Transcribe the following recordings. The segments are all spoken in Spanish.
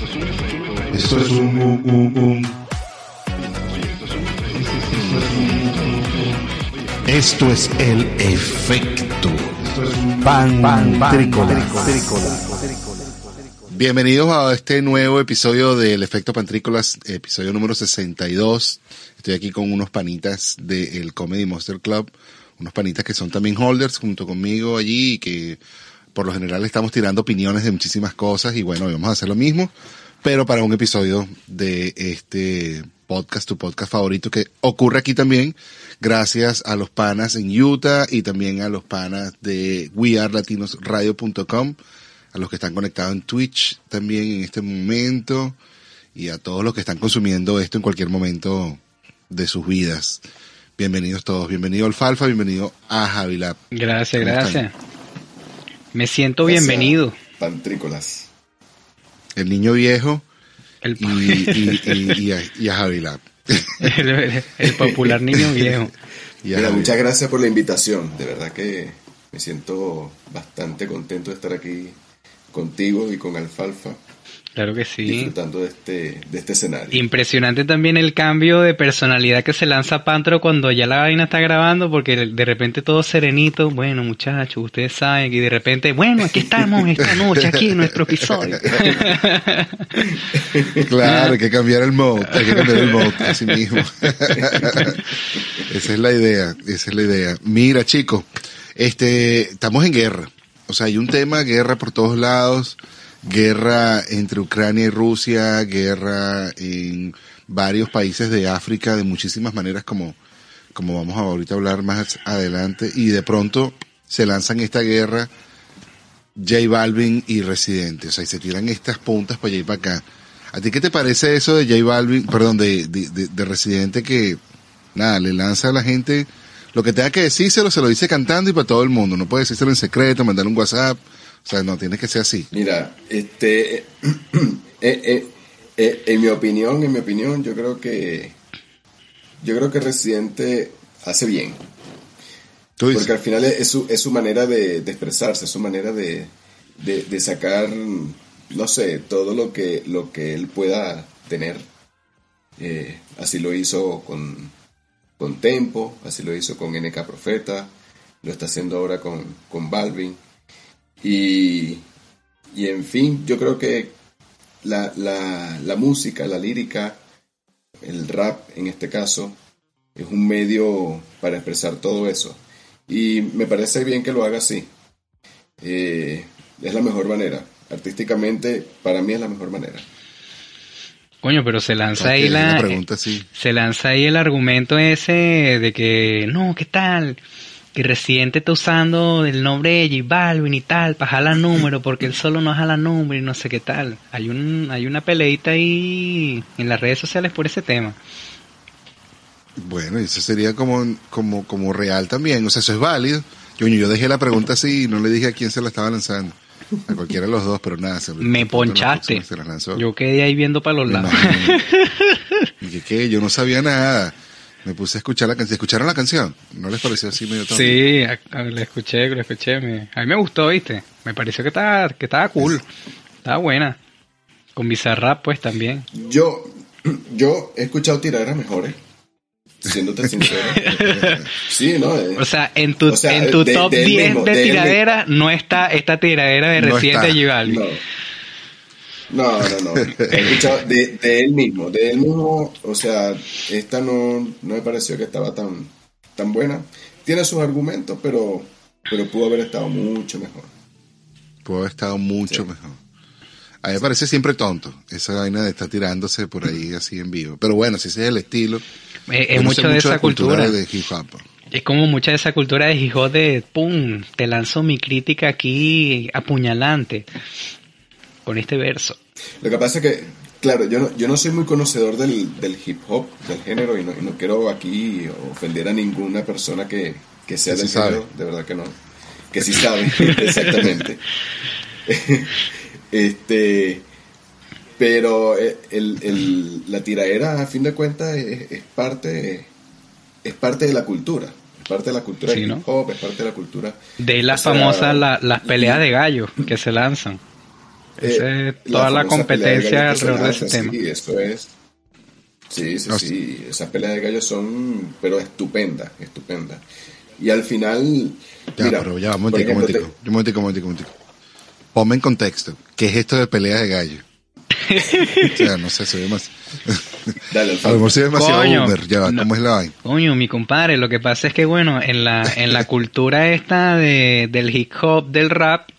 Esto es un, un, un, un. Esto es el efecto pan, Pantrícola. Bienvenidos a este nuevo episodio del Efecto Pantrícolas, episodio número 62. Estoy aquí con unos panitas del Comedy Monster Club, unos panitas que son también holders junto conmigo allí y que por lo general estamos tirando opiniones de muchísimas cosas y bueno, vamos a hacer lo mismo, pero para un episodio de este podcast, tu podcast favorito, que ocurre aquí también, gracias a los panas en Utah y también a los panas de wearlatinosradio.com, a los que están conectados en Twitch también en este momento y a todos los que están consumiendo esto en cualquier momento de sus vidas. Bienvenidos todos, bienvenido Alfalfa, bienvenido a Javilab. Gracias, gracias. Me siento bienvenido. Pantrícolas. El niño viejo el... y, y, a, y Javilab. El, popular niño viejo. Mira, muchas gracias por la invitación. De verdad que me siento bastante contento de estar aquí contigo y con Alfalfa. Claro que sí. Disfrutando de este, de este escenario. Impresionante también el cambio de personalidad que se lanza Pantro cuando ya la vaina está grabando, porque de repente todo serenito, bueno muchachos, ustedes saben, y de repente, bueno, aquí estamos esta noche, aquí en nuestro episodio. claro, hay que cambiar el mode, hay que cambiar el mode, así mismo. esa es la idea, esa es la idea. Mira chicos, este, estamos en guerra. O sea, hay un tema, guerra por todos lados guerra entre Ucrania y Rusia, guerra en varios países de África de muchísimas maneras como, como vamos a ahorita hablar más adelante y de pronto se lanzan esta guerra J Balvin y Residente, o sea, y se tiran estas puntas para allá y para acá. ¿A ti qué te parece eso de J Balvin, perdón, de, de, de, Residente que, nada, le lanza a la gente lo que tenga que decírselo, se lo dice cantando y para todo el mundo, no puede decírselo en secreto, mandar un WhatsApp, o sea, no tiene que ser así. Mira, este, eh, eh, eh, en mi opinión, en mi opinión, yo creo que, yo creo que Residente hace bien. Porque al final es su, es su manera de, expresarse, es su manera de, de, sacar, no sé, todo lo que, lo que él pueda tener. así lo hizo con, con Tempo, así lo hizo con NK Profeta, lo está haciendo ahora con, con Balvin. Y, y en fin, yo creo que la, la, la música, la lírica, el rap en este caso, es un medio para expresar todo eso. Y me parece bien que lo haga así. Eh, es la mejor manera. Artísticamente, para mí es la mejor manera. Coño, pero se lanza ahí la, pregunta, sí. se lanza ahí el argumento ese de que no, ¿qué tal? Que Residente está usando el nombre de J Balvin y tal para jalar número porque él solo no jala número y no sé qué tal. Hay un hay una peleita ahí en las redes sociales por ese tema. Bueno, eso sería como como como real también, o sea, eso es válido. Yo, yo dejé la pregunta así y no le dije a quién se la estaba lanzando. A cualquiera de los dos, pero nada. Se me ponchaste. Yo quedé ahí viendo para los lados. y ¿qué? Yo no sabía nada. Me puse a escuchar la canción. ¿Escucharon la canción? ¿No les pareció así medio tonto? Sí, la escuché, la escuché. A mí me gustó, ¿viste? Me pareció que estaba, que estaba cool. Estaba buena. Con Bizarrap, pues, también. Yo, yo he escuchado tiraderas mejores. Siéndote sincero. sí, ¿no? Eh. o sea, en tu, en tu top 10 de, tiraderas no está esta tiradera de Residente Givaldi. No. No, no, no. He escuchado de, él mismo, de él mismo, o sea, esta no, no me pareció que estaba tan, tan buena. Tiene sus argumentos, pero, pero pudo haber estado mucho mejor. Pudo haber estado mucho mejor. A mí me parece siempre tonto esa vaina de estar tirándose por ahí así en vivo. Pero bueno, si ese es el estilo. Es, mucho de esa cultura. de hip -hop. Es como mucha de esa cultura de hip hop de pum, te lanzo mi crítica aquí apuñalante con este verso. Lo que pasa es que, claro, yo no, yo no soy muy conocedor del, del hip hop, del género, y no, y no, quiero aquí ofender a ninguna persona que, que sea del género, de verdad que no. Que sí sabe, exactamente. este pero eh, el, el, la tiraera a fin de cuentas es, parte es parte de la cultura es parte de la cultura hip hop es parte de la cultura de las famosas las peleas de gallos que se lanzan Eh, toda la, competencia alrededor de ese tema. Sí, eso es. Sí, sí, sí. Esas peleas de gallos son, pero estupendas, estupendas. Y al final. Ya, mira, pero ya, un momentico, un momentico, un momentico, Ponme en contexto. ¿Qué es esto de peleas de gallos? o sea, no sé, se ve más. Dale, a lo mejor ve demasiado coño, ya ¿cómo es la vaina? Coño, mi compadre, lo que pasa es que, bueno, en la, en la cultura esta de, del hip hop, del rap,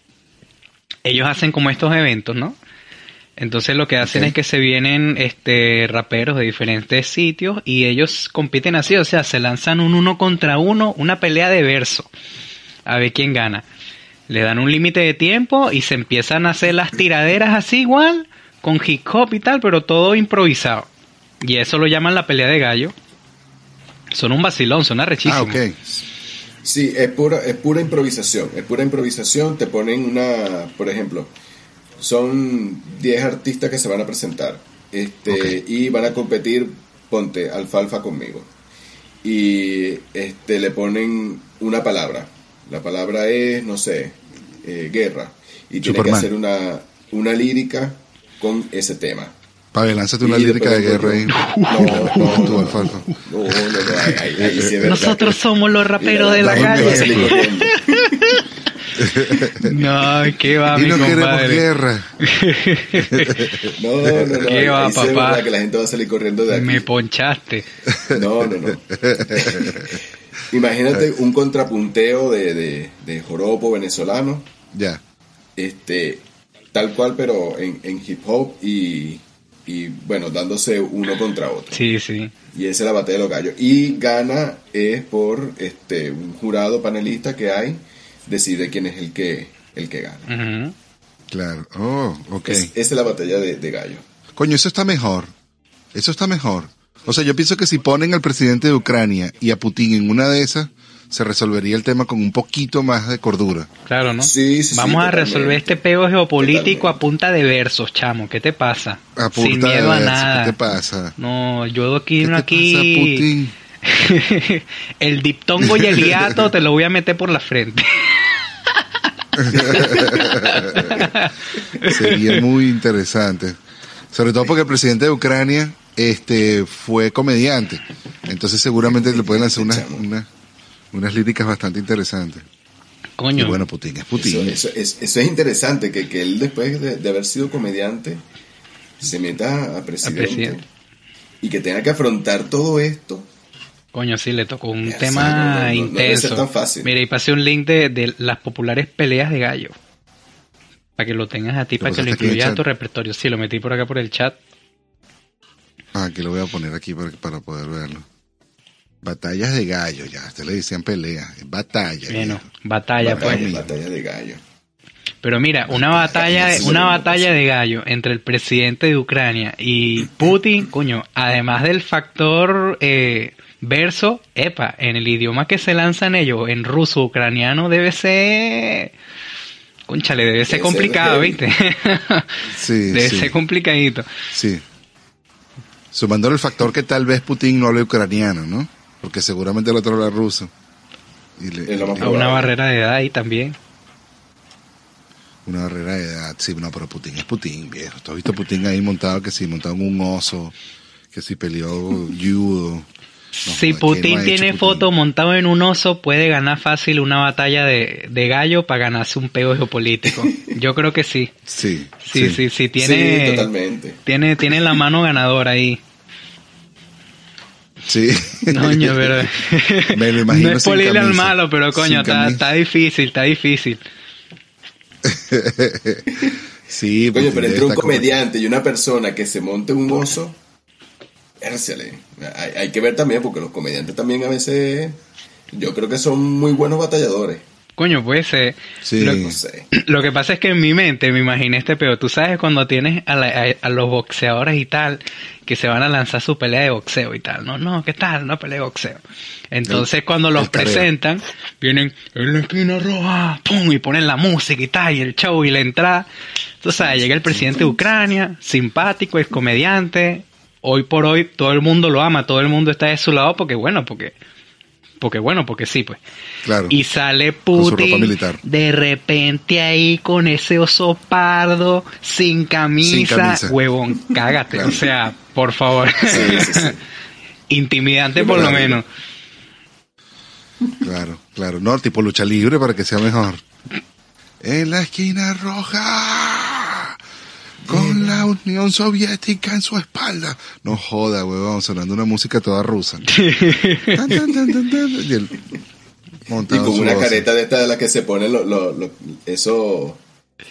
ellos hacen como estos eventos, ¿no? Entonces lo que hacen es que se vienen este raperos de diferentes sitios y ellos compiten así, o sea, se lanzan un uno contra uno, una pelea de verso, a ver quién gana. Le dan un límite de tiempo y se empiezan a hacer las tiraderas así igual, con hip hop y tal, pero todo improvisado. Y eso lo llaman la pelea de gallo. Son un vacilón, son arrechísimos. Ah. Sí, es pura, es pura improvisación, es pura improvisación, te ponen una, por ejemplo, son 10 artistas que se van a presentar este, y van a competir, ponte, alfalfa conmigo. Y este, le ponen una palabra. La palabra es, no sé, eh, guerra. Y tiene que hacer una, una lírica con ese tema. Pavel, lánzate una lírica de guerra ahí. No, no, no, alfalfa. No, no, no, Nosotros somos los raperos de la, calle. No, ¿qué va, y no queremos guerra. no, no, no. ¿Qué va, papá? que la gente va a salir corriendo de aquí. Me ponchaste. No, no, no. Imagínate un contrapunteo de, de, de joropo venezolano. Ya. Este, tal cual, pero en, en hip hop y, y, bueno, dándose uno contra otro. Sí, sí. Y esa es la batalla de los gallos. Y gana es por este un jurado panelista que hay decide quién es el que, el que gana. Claro, oh, ok. esa es la batalla de, de gallo. Coño, eso está mejor. Eso está mejor. O sea, yo pienso que si ponen al presidente de Ucrania y a Putin en una de esas, se resolvería el tema con un poquito más de cordura. Claro, ¿no? Sí, sí, Vamos a resolver este peo geopolítico a punta de versos, chamo. ¿Qué te pasa? A punta Sin miedo a nada. ¿Qué te pasa? No, yo aquí, ¿Qué aquí. Putin? el diptongo y el hiato te lo voy a meter por la frente. Sería muy interesante. Sobre todo porque el presidente de Ucrania este fue comediante. Entonces seguramente le pueden hacer unas, unas líricas bastante interesantes. Coño. Y bueno, Putin es Putin. Eso, es interesante, que, que él después de, haber sido comediante se meta a presidente, y que tenga que afrontar todo esto Coño, sí, le tocó un tema intenso. tan fácil. Mira, y pasé un link de, las populares peleas de gallo. Para que lo tengas a ti, para que lo incluyas a tu repertorio. Sí, lo metí por acá por el chat. Ah, aquí lo voy a poner aquí para, poder verlo. Batallas de gallo, ya. Usted le decían pelea. Batalla. Bueno, batalla, pues. Batalla de gallo. Pero mira, una batalla, una batalla de gallo entre el presidente de Ucrania y Putin, coño, además del factor eh, verso, epa, en el idioma que se lanzan ellos, en ruso, ucraniano, debe ser... Conchale, debe ser complicado, ¿viste? Sí, debe ser complicadito. Sí. Sumando el factor que tal vez Putin no hable ucraniano, ¿no? Porque seguramente el otro habla ruso. Y a una barrera de edad ahí también. Una barrera de edad, sí, no, pero Putin es Putin, viejo. ¿Tú has visto Putin ahí montado que sí, montado en un oso, que sí peleó judo? si Putin tiene foto montado en un oso, puede ganar fácil una batalla de, gallo para ganarse un pego geopolítico. Yo creo que sí. Sí. Sí, sí, sí, tiene, Tiene, tiene la mano ganadora ahí. Sí. Coño, pero. Me lo imagino. No es polirle al malo, pero coño, está, está, difícil, está difícil. sí, Coño, pero entre un comediante y una persona que se monte un oso. Hay, hay, que ver también, porque los comediantes también a veces, yo creo que son muy buenos batalladores. Coño, puede ser. Sí. Lo, que pasa es que en mi mente me imaginé este peor. Tú sabes cuando tienes a, los boxeadores y tal, que se van a lanzar su pelea de boxeo y tal. No, no, ¿qué tal? Una pelea de boxeo. Entonces cuando los presentan, vienen en la esquina roja, pum, y ponen la música y tal, y el show y la entrada. Entonces llega el presidente de Ucrania, simpático, es comediante, hoy por hoy todo el mundo lo ama, todo el mundo está de su lado porque bueno, porque porque bueno, porque sí, pues. Claro. Y sale Putin de repente ahí con ese oso pardo, sin camisa, huevón, cágate, o sea, por favor. Intimidante por lo menos. Claro, claro, no, tipo lucha libre para que sea mejor. En la esquina roja con la Unión Soviética en su espalda. No joda, huevón, sonando una música toda rusa. y, con una careta de esta de la que se pone lo, lo, eso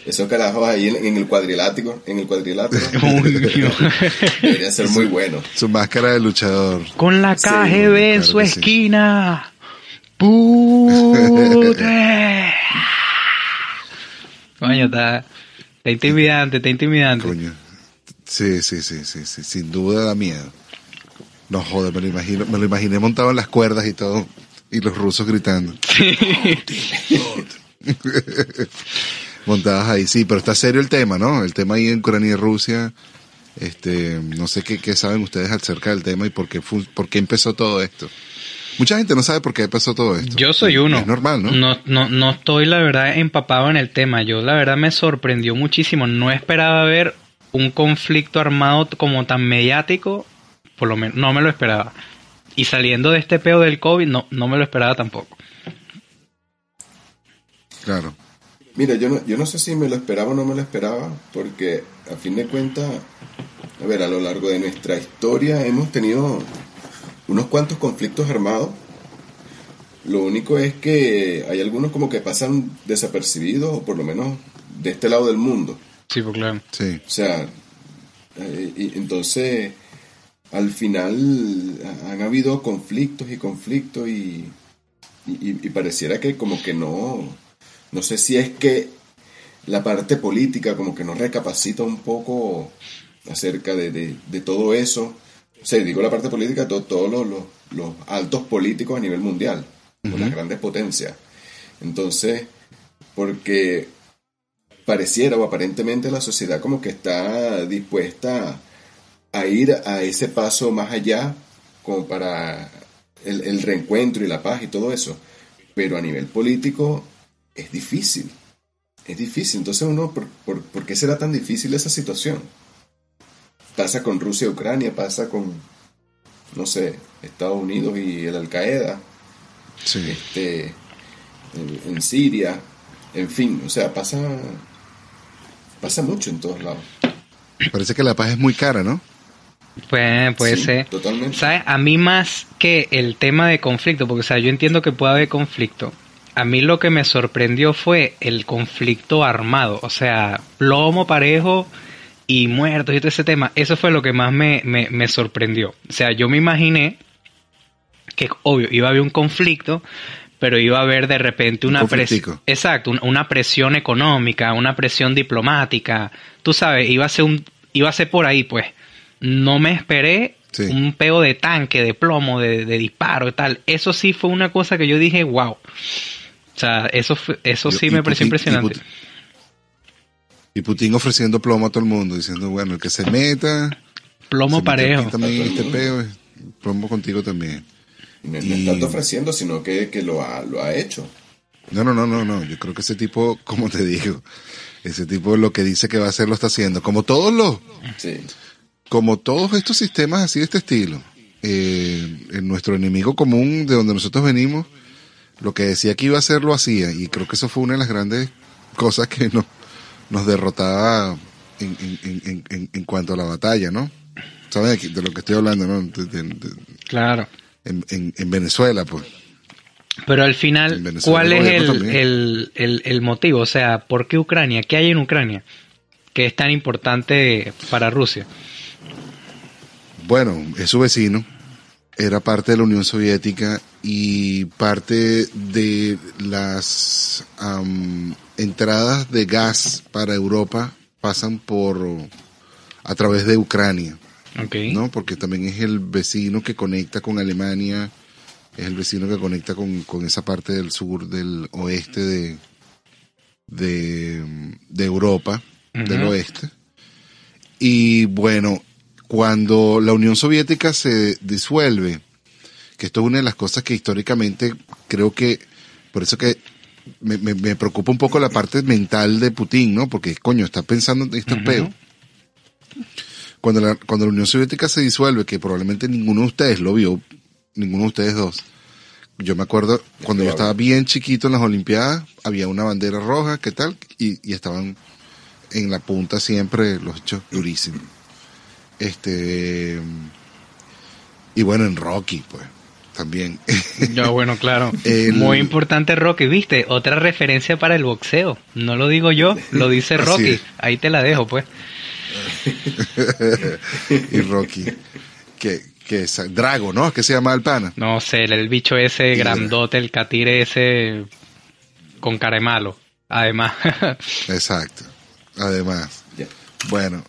esos carajos ahí en, el cuadrilátero, en el cuadrilátero. Debería ser muy bueno. Su máscara de luchador. Con la KGB en su esquina. ¡Pute! Coño, está, está intimidante, está intimidante. Coño. Sí, sí, sí, sí, sí, sin duda da miedo. No joder, me lo imagino, me lo imaginé montado en las cuerdas y todo, y los rusos gritando. Montados ahí, sí, pero está serio el tema, ¿no? El tema ahí en Ucrania y Rusia. Este, no sé qué, qué saben ustedes acerca del tema y por qué, por qué empezó todo esto. Mucha gente no sabe por qué pasó todo esto. Yo soy uno. Es normal, ¿no? ¿no? No, no, estoy, la verdad, empapado en el tema. Yo, la verdad, me sorprendió muchísimo. No esperaba ver un conflicto armado como tan mediático. Por lo menos, no me lo esperaba. Y saliendo de este peo del COVID, no, no me lo esperaba tampoco. Claro. Mira, yo no, yo no sé si me lo esperaba o no me lo esperaba, porque a fin de cuentas, a ver, a lo largo de nuestra historia hemos tenido unos cuantos conflictos armados. Lo único es que hay algunos como que pasan desapercibidos, o por lo menos de este lado del mundo. Sí, pues claro. Sí. O sea, eh, y entonces al final han habido conflictos y conflictos y, y, pareciera que como que no, no sé si es que la parte política como que no recapacita un poco acerca de, de todo eso se digo la parte política, todos los, altos políticos a nivel mundial, las grandes potencias. Entonces, porque pareciera o aparentemente la sociedad como que está dispuesta a ir a ese paso más allá como para el, reencuentro y la paz y todo eso. Pero a nivel político es difícil. Es difícil. Entonces uno, ¿por, por qué será tan difícil esa situación? Pasa con Rusia y Ucrania, pasa con, no sé, Estados Unidos y el Al-Qaeda. Este, en, Siria, en fin, o sea, pasa, pasa mucho en todos lados. Parece que la paz es muy cara, ¿no? Pues puede ser. Totalmente. ¿Sabes? A mí más que el tema de conflicto, porque o sea, yo entiendo que puede haber conflicto. A mí lo que me sorprendió fue el conflicto armado, o sea, plomo parejo y muertos y todo ese tema, eso fue lo que más me, me, sorprendió. O sea, yo me imaginé que, obvio, iba a haber un conflicto, pero iba a haber de repente una presión. Exacto, una presión económica, una presión diplomática. Tú sabes, iba a ser un, iba a ser por ahí, pues. No me esperé un peo de tanque, de plomo, de, disparo y tal. Eso sí fue una cosa que yo dije, wow. O sea, eso, eso sí me pareció impresionante. Y Putin ofreciendo plomo a todo el mundo, diciendo, bueno, el que se meta... Plomo parejo. También este peo, plomo contigo también. no, y... tanto ofreciendo, sino que, que lo, ha, lo ha hecho. No, no, no, no, no. Yo creo que ese tipo, como te digo, ese tipo lo que dice que va a hacer lo está haciendo. Como todos los... Sí. Como todos estos sistemas así de este estilo. Eh, en nuestro enemigo común de donde nosotros venimos, lo que decía que iba a hacer lo hacía. Y creo que eso fue una de las grandes cosas que no nos derrotaba en, en, en, en, cuanto a la batalla, ¿no? ¿Sabes de lo que estoy hablando, no? claro. En, Venezuela, pues. Pero al final, ¿cuál es el, el, el, el, motivo? O sea, ¿por qué Ucrania? ¿Qué hay en Ucrania que es tan importante para Rusia? Bueno, es su vecino, era parte de la Unión Soviética y parte de las entradas de gas para Europa pasan por a través de Ucrania. ¿No? Porque también es el vecino que conecta con Alemania, es el vecino que conecta con, esa parte del sur, del oeste de, de, Europa, del oeste. Y bueno, cuando la Unión Soviética se disuelve, que esto es una de las cosas que históricamente creo que, por eso que me, me, preocupa un poco la parte mental de Putin, ¿no? Porque, coño, está pensando en estos uh Cuando la, cuando la Unión Soviética se disuelve, que probablemente ninguno de ustedes lo vio, ninguno de ustedes dos, yo me acuerdo cuando yo estaba bien chiquito en las Olimpiadas, había una bandera roja, ¿qué tal? Y, y estaban en la punta siempre los hechos durísimos. Este, y bueno, en Rocky, pues, también. Ya, bueno, claro. Muy importante Rocky, viste, otra referencia para el boxeo. No lo digo yo, lo dice Rocky. Ahí te la dejo, pues. y Rocky, que, que es Drago, ¿no? ¿Qué se llama el pana? No sé, el, bicho ese grandote, el catire ese con cara malo, además. Exacto, además. Bueno,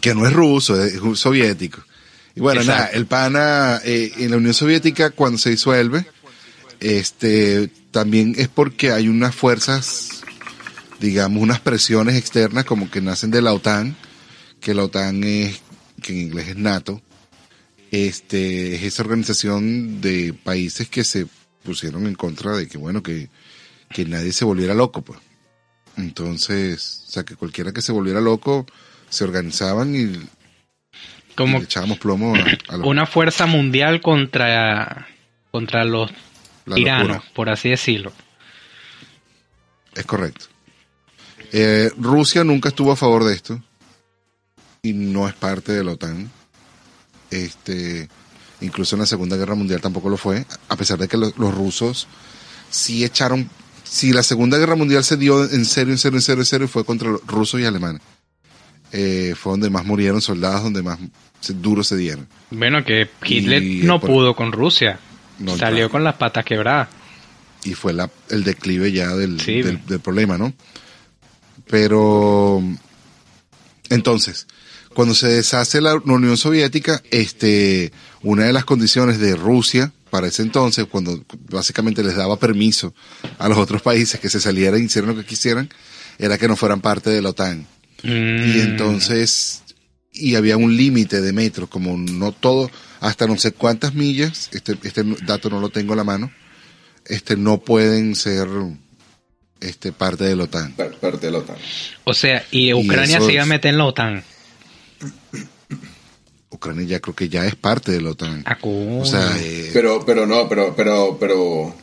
que no es ruso, es soviético. Y bueno, nada, el pana eh, en la Unión Soviética cuando se disuelve, este, también es porque hay unas fuerzas, digamos, unas presiones externas como que nacen de la OTAN, que la OTAN es, que en inglés es NATO, este, es esa organización de países que se pusieron en contra de que, bueno, que, que nadie se volviera loco, pues. Entonces, o sea, que cualquiera que se volviera loco, se organizaban y, como echábamos plomo a, una fuerza mundial contra contra los tiranos, por así decirlo. Es correcto. Eh, Rusia nunca estuvo a favor de esto y no es parte de la OTAN. Este, incluso en la Segunda Guerra Mundial tampoco lo fue, a pesar de que los, los rusos sí echaron, si la Segunda Guerra Mundial se dio en serio, en serio, en serio, en serio, fue contra los rusos y alemanes. Eh, fue donde más murieron soldados, donde más duros se dieron. Bueno, que Hitler no pudo con Rusia. Salió con las patas quebradas. Y fue la, el declive ya del, del, problema, ¿no? Pero, entonces, cuando se deshace la, Unión Soviética, este, una de las condiciones de Rusia para ese entonces, cuando básicamente les daba permiso a los otros países que se salieran y hicieran lo que quisieran, era que no fueran parte de la OTAN. Y mm. entonces, y había un límite de metros, como no todo, hasta no sé cuántas millas, este, este dato no lo tengo a la mano, este no pueden ser este parte de la OTAN. Parte de la OTAN. O sea, y Ucrania se iba a meter en la OTAN. Ucrania ya creo que ya es parte de la OTAN. Ah, o sea, eh, pero, pero no, pero, pero, pero,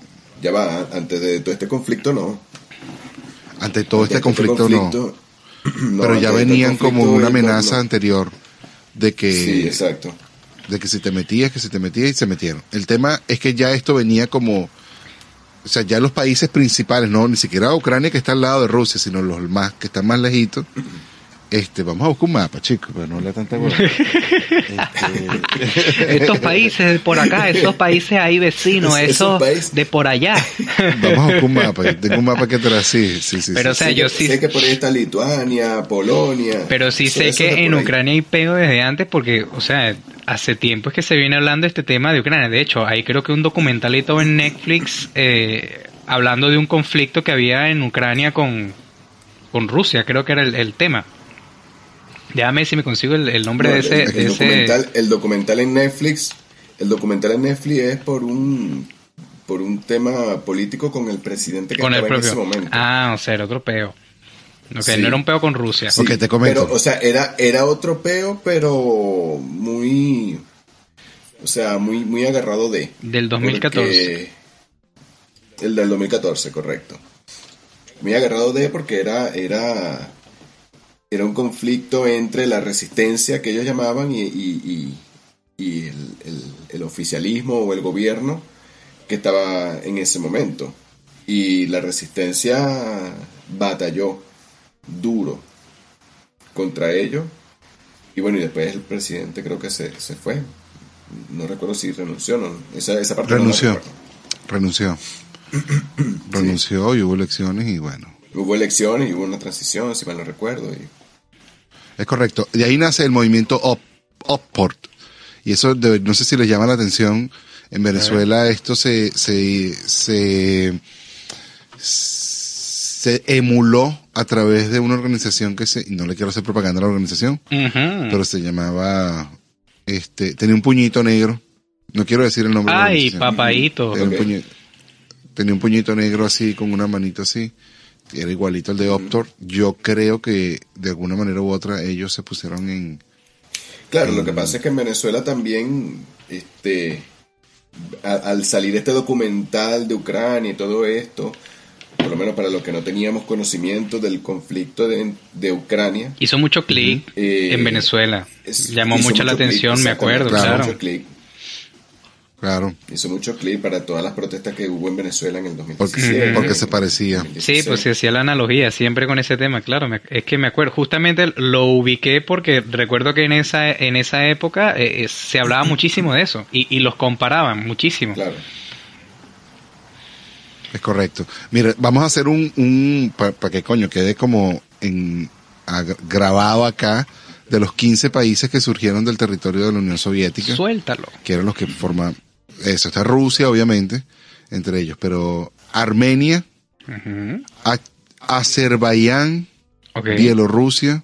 ya va, antes de todo este conflicto no. Ante todo este, este, conflicto, no. Pero ya venían como una amenaza anterior de que sí, exacto. de que si te metías, que si te metías y se metieron. El tema es que ya esto venía como o sea, ya los países principales, no ni siquiera Ucrania que está al lado de Rusia, sino los más que están más lejitos, este, vamos a buscar un mapa, chicos, pero no le tanta este... Estos países por acá, esos países ahí vecinos, esos, de por allá. Vamos a buscar un mapa, tengo un mapa que atrás, sí, sí, sí. Pero o sea, yo sí sé que por ahí está Lituania, Polonia. Pero sí sé que en Ucrania hay pego desde antes porque, o sea, hace tiempo es que se viene hablando de este tema de Ucrania. De hecho, hay creo que un documentalito en Netflix eh, hablando de un conflicto que había en Ucrania con, con Rusia, creo que era el tema. Déjame si me consigo el, nombre de ese... El, documental, el documental en Netflix, el documental en Netflix es por un por un tema político con el presidente que con estaba en ese momento. Ah, o sea, era otro peo. Ok, no era un peo con Rusia. te comento. Pero, o sea, era, era otro peo, pero muy... O sea, muy, muy agarrado de... Del 2014. el del 2014, correcto. Muy agarrado de porque era, era era un conflicto entre la resistencia que ellos llamaban y, el, oficialismo o el gobierno que estaba en ese momento. Y la resistencia batalló duro contra ellos. Y bueno, y después el presidente creo que se, fue. No recuerdo si renunció no. Esa, esa parte renunció. renunció. renunció y hubo elecciones y bueno. Hubo elecciones y hubo una transición, si mal no recuerdo. Y... Es correcto. De ahí nace el movimiento Upport. Y eso no sé si les llama la atención. En Venezuela esto se, se, se, se emuló a través de una organización que se, no le quiero hacer propaganda a la organización, pero se llamaba, este, tenía un puñito negro No quiero decir el nombre. Ay, papaito. Tenía, un puñito negro así, con una manita así. Era igualito al de Optor. Yo creo que de alguna manera u otra ellos se pusieron en... Claro, lo que pasa es que en Venezuela también, este, al salir este documental de Ucrania y todo esto, por lo menos para los que no teníamos conocimiento del conflicto de, de Ucrania. Hizo mucho clic eh, en Venezuela. Llamó mucho la atención, me acuerdo, claro. Claro. Hizo mucho clic para todas las protestas que hubo en Venezuela en el 2017. Porque, se parecía. Sí, pues se hacía la analogía siempre con ese tema, claro. es que me acuerdo, justamente lo ubiqué porque recuerdo que en esa, en esa época eh, eh, se hablaba muchísimo de eso y, y los comparaban muchísimo. Claro. Es correcto. Mira, vamos a hacer un, un para que coño quede como en, grabado acá de los 15 países que surgieron del territorio de la Unión Soviética. Suéltalo. Que eran los que forman, eso está Rusia obviamente, entre ellos, pero Armenia, Azerbaiyán, Bielorrusia,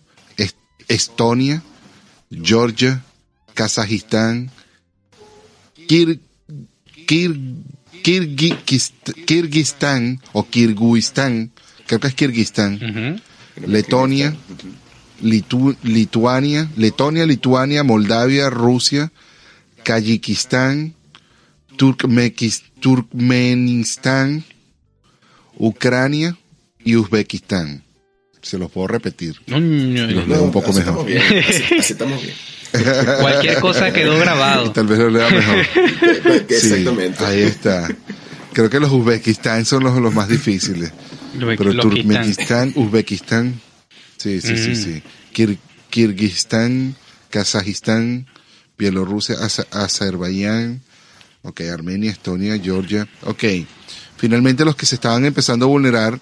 Estonia, Georgia, Kazajistán, Kir, Kir Kirguistán o Kirguistán, creo que es Kirguistán, Letonia, Lituania, Letonia, Lituania, Moldavia, Rusia, Kayikistán, Turkmenistán, Ucrania y Uzbekistán. Se los puedo repetir. los leo un poco mejor. estamos bien. Cualquier cosa quedó grabado. Tal vez lo lea mejor. Exactamente. ahí está. Creo que los Uzbekistán son los, los más difíciles. Pero Turkmenistán, Uzbekistán. Sí, sí, sí, sí. Kirguistán, Kazajistán, Bielorrusia, Azerbaiyán, ok, Armenia, Estonia, Georgia, ok. Finalmente los que se estaban empezando a vulnerar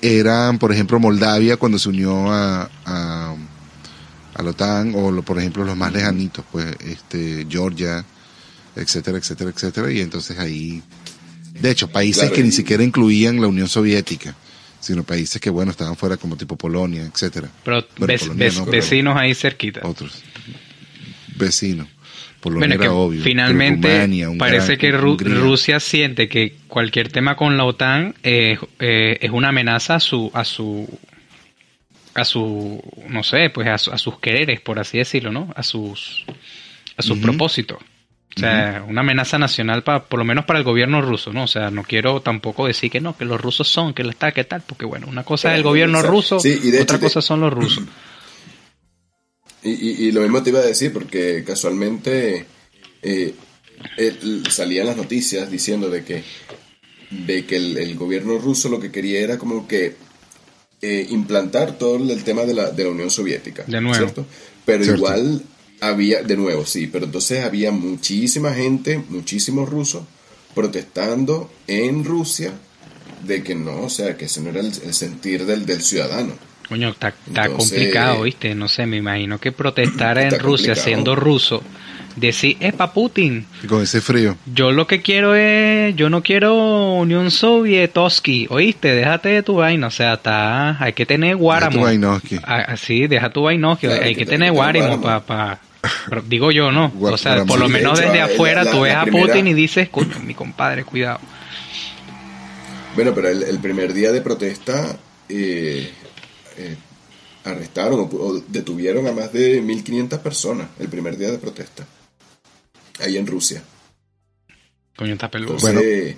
eran, por ejemplo, Moldavia cuando se unió a, a a la OTAN o por ejemplo los más lejanitos, pues este Georgia, etcétera, etcétera, etcétera, y entonces ahí, de hecho, países que ni siquiera incluían la Unión Soviética, sino países que bueno estaban fuera como tipo Polonia, etcétera. Pero vecinos ahí cerquita. Otros vecinos. Polonia era obvio. Finalmente parece que Rusia siente que cualquier tema con la OTAN eh, eh, es una amenaza a su a su a su, no sé, pues a, sus quereres, por así decirlo, ¿no? A sus, a sus propósitos. O sea, una amenaza nacional para, por lo menos para el gobierno ruso, ¿no? O sea, no quiero tampoco decir que no, que los rusos son, que lo está, que tal, porque bueno, una cosa es el gobierno ruso, y otra cosa son los rusos. Y, lo mismo te iba a decir, porque casualmente eh, salían las noticias diciendo de que, de que el, gobierno ruso lo que quería era como que eh, implantar todo el tema de la, de la Unión Soviética. De nuevo. Pero igual había, de nuevo, sí, pero entonces había muchísima gente, muchísimos rusos, protestando en Rusia de que no, o sea, que ese no era el, sentir del, del ciudadano. Coño, está, complicado, ¿viste? No sé, me imagino que protestar en Rusia siendo ruso decir, epa Putin. Y con ese frío. Yo lo que quiero es, yo no quiero Unión Sovietoski, oíste, déjate de tu vaina, o sea, está, hay que tener guáramo. Ah, sí, deja tu vainoski, hay que, tener guáramo para... digo yo, ¿no? o sea, por lo menos desde afuera tú ves a Putin y dices, coño, mi compadre, cuidado. Bueno, pero el, primer día de protesta eh, eh, arrestaron o, detuvieron a más de 1.500 personas el primer día de protesta ahí en Rusia. Coño, está peludo. bueno. Eh,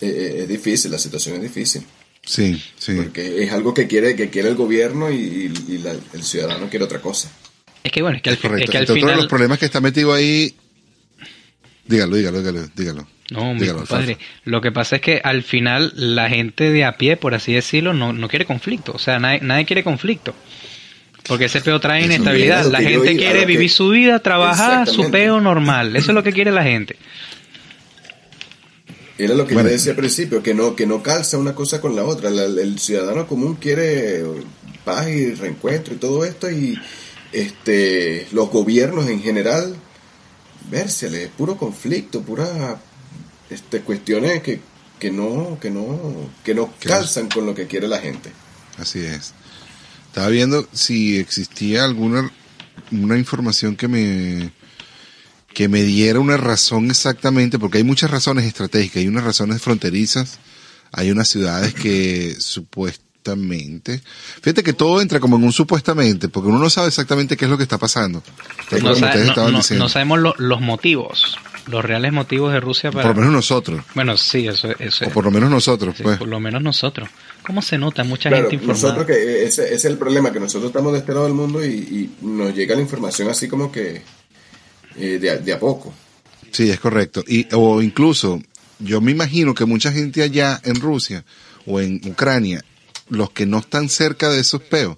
eh, es difícil, la situación es difícil. Sí, sí. Porque es algo que quiere, que quiere el gobierno y, el ciudadano quiere otra cosa. Es que bueno, es que al, es que al final... los problemas que está metido ahí... Dígalo, dígalo, dígalo, dígalo. No, mi compadre. Lo que pasa es que al final la gente de a pie, por así decirlo, no, no quiere conflicto. O sea, nadie, nadie quiere conflicto. Porque ese peo trae inestabilidad. La gente quiere vivir su vida, trabajar, su peo normal. Eso es lo que quiere la gente. Era lo que yo decía al principio, que no, que no calza una cosa con la otra. el ciudadano común quiere paz y reencuentro y todo esto, y este los gobiernos en general, vérsele, puro conflicto, pura este, cuestiones que, que no, que no, que no calzan con lo que quiere la gente. Así es. Estaba viendo si existía alguna una información que me que me diera una razón exactamente, porque hay muchas razones estratégicas, hay unas razones fronterizas, hay unas ciudades que supuestamente, fíjate que todo entra como en un supuestamente, porque uno no sabe exactamente qué es lo que está pasando. No, sabemos los motivos los reales motivos de Rusia para... Por lo menos nosotros. Bueno, sí, eso, eso O por lo menos nosotros, pues. Por lo menos nosotros. ¿Cómo se nota? Mucha gente informada. Nosotros que ese, es el problema, que nosotros estamos de este lado del mundo y, nos llega la información así como que eh, de, a poco. Sí, es correcto. Y, o incluso, yo me imagino que mucha gente allá en Rusia o en Ucrania, los que no están cerca de esos peos,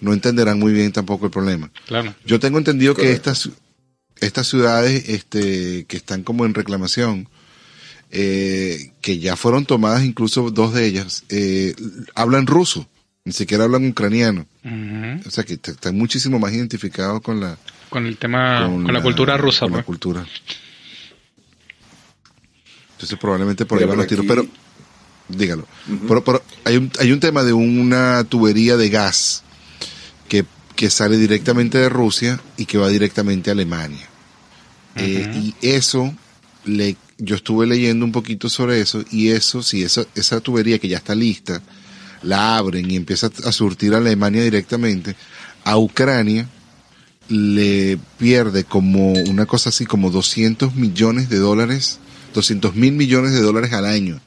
no entenderán muy bien tampoco el problema. Claro. Yo tengo entendido que estas estas ciudades este, que están como en reclamación, eh, que ya fueron tomadas, incluso dos de ellas, eh, hablan ruso, ni siquiera hablan ucraniano. O sea que están muchísimo más identificados con la... Con el tema, con, la, cultura rusa. Con la pues. cultura. Entonces probablemente por ahí van los tiros, pero dígalo. pero, hay, un, hay un tema de una tubería de gas que sale directamente de Rusia y que va directamente a Alemania. Eh, y eso, le, yo estuve leyendo un poquito sobre eso, y eso, si esa, esa tubería que ya está lista, la abren y empieza a surtir a Alemania directamente, a Ucrania le pierde como una cosa así como 200 millones de dólares, 200 mil millones de dólares al año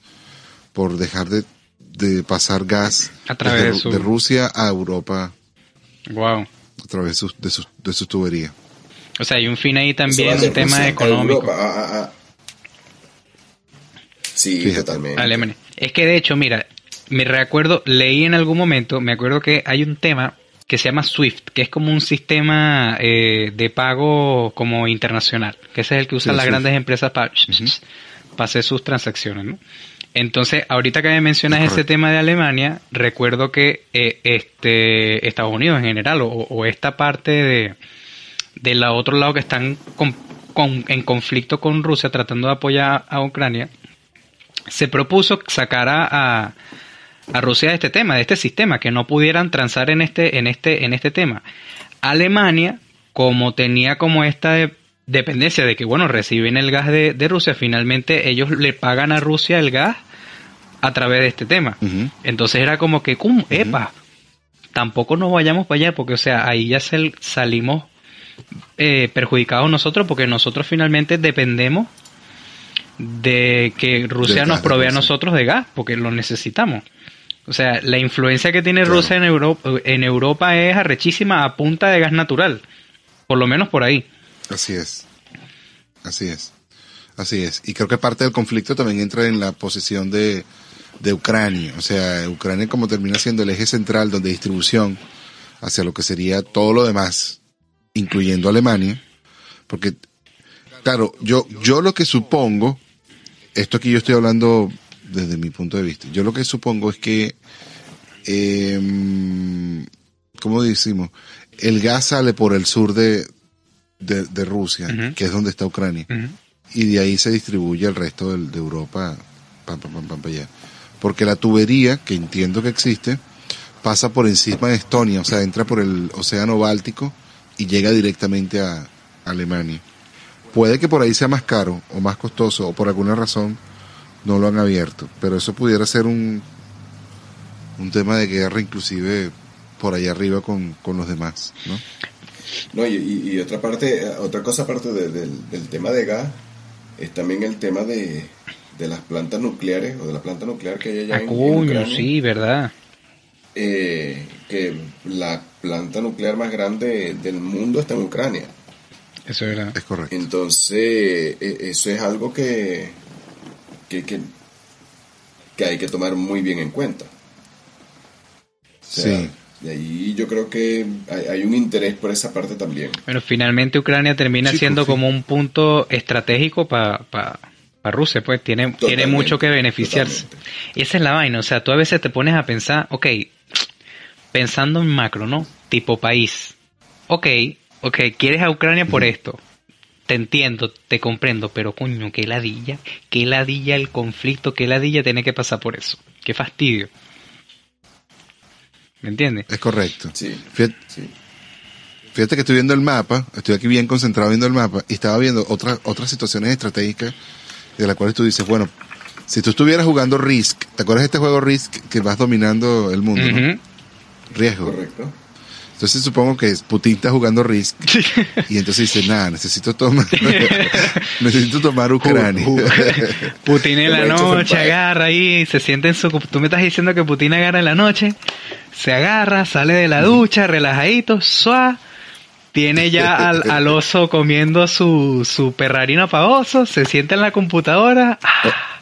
por dejar de, pasar gas a través de, de Rusia a Europa Wow. A través de sus, de sus, de sus tuberías. O sea, hay un fin ahí también, un tema económico. Ah, ah, ah. Sí, totalmente. Es que de hecho, mira, me recuerdo, leí en algún momento, me acuerdo que hay un tema que se llama SWIFT, que es como un sistema eh, de pago como internacional, que ese es el que usan las grandes empresas para, para hacer sus transacciones, ¿no? Entonces, ahorita que me mencionas ese tema de Alemania, recuerdo que eh, este Estados Unidos en general, o, esta parte de del otro lado que están en conflicto con Rusia, tratando de apoyar a Ucrania, se propuso sacar a, a, Rusia de este tema, de este sistema, que no pudieran transar en este, en este, en este tema. Alemania, como tenía como esta dependencia de que, bueno, reciben el gas de, Rusia, finalmente ellos le pagan a Rusia el gas a través de este tema. Entonces era como que, cum, epa, tampoco nos vayamos para allá, porque, o sea, ahí ya salimos eh, perjudicados nosotros, porque nosotros finalmente dependemos de que Rusia nos provea a nosotros de gas, porque lo necesitamos. O sea, la influencia que tiene Rusia en Europa, en Europa es arrechísima a punta de gas natural, por lo menos por ahí. Así es. Así es. Así es. Y creo que parte del conflicto también entra en la posición de, de Ucrania. O sea, Ucrania como termina siendo el eje central donde distribución hacia lo que sería todo lo demás, incluyendo Alemania. Porque, claro, yo, yo lo que supongo, esto aquí yo estoy hablando desde mi punto de vista, yo lo que supongo es que, eh, ¿cómo decimos? El gas sale por el sur de, de, Rusia, que es donde está Ucrania, y de ahí se distribuye el resto de, Europa, pam, pam, pam, allá. Porque la tubería, que entiendo que existe, pasa por encima de Estonia, o sea, entra por el Océano Báltico y llega directamente a Alemania. Puede que por ahí sea más caro o más costoso o por alguna razón no lo han abierto, pero eso pudiera ser un, un tema de guerra inclusive por allá arriba con, con los demás, ¿no? No, y, otra parte, otra cosa aparte del tema de gas, es también el tema de, las plantas nucleares o de la planta nuclear que hay allá en, Ucrania. sí, verdad. Eh, que la planta nuclear más grande del mundo está en Ucrania. Eso era. Es correcto. Entonces, e, eso es algo que, que, que, hay que tomar muy bien en cuenta. sí. Y ahí yo creo que hay, un interés por esa parte también. Bueno, finalmente Ucrania termina siendo como un punto estratégico para Rusia, pues tiene, tiene mucho que beneficiarse. Y esa es la vaina, o sea, tú a veces te pones a pensar, ok, pensando en macro, ¿no? Tipo país. Ok, ok, quieres a Ucrania por esto. Te entiendo, te comprendo, pero coño, qué ladilla, qué ladilla el conflicto, qué ladilla tiene que pasar por eso. Qué fastidio. ¿Me entiendes? Es correcto. Sí, fíjate que estoy viendo el mapa, estoy aquí bien concentrado viendo el mapa y estaba viendo otras otras situaciones estratégicas de las cuales tú dices, bueno, si tú estuvieras jugando Risk, ¿te acuerdas de este juego Risk que vas dominando el mundo? ¿no? Riesgo. Correcto. Entonces supongo que Putin está jugando Risk y entonces dice, nada, necesito tomar, necesito tomar Ucrania. Putin en la noche agarra ahí, se siente en su... Tú me estás diciendo que Putin agarra en la noche, se agarra, sale de la ducha, relajadito, suá, tiene ya al, al, oso comiendo su, su perrarino pavoso, se sienta en la computadora. ¡ah!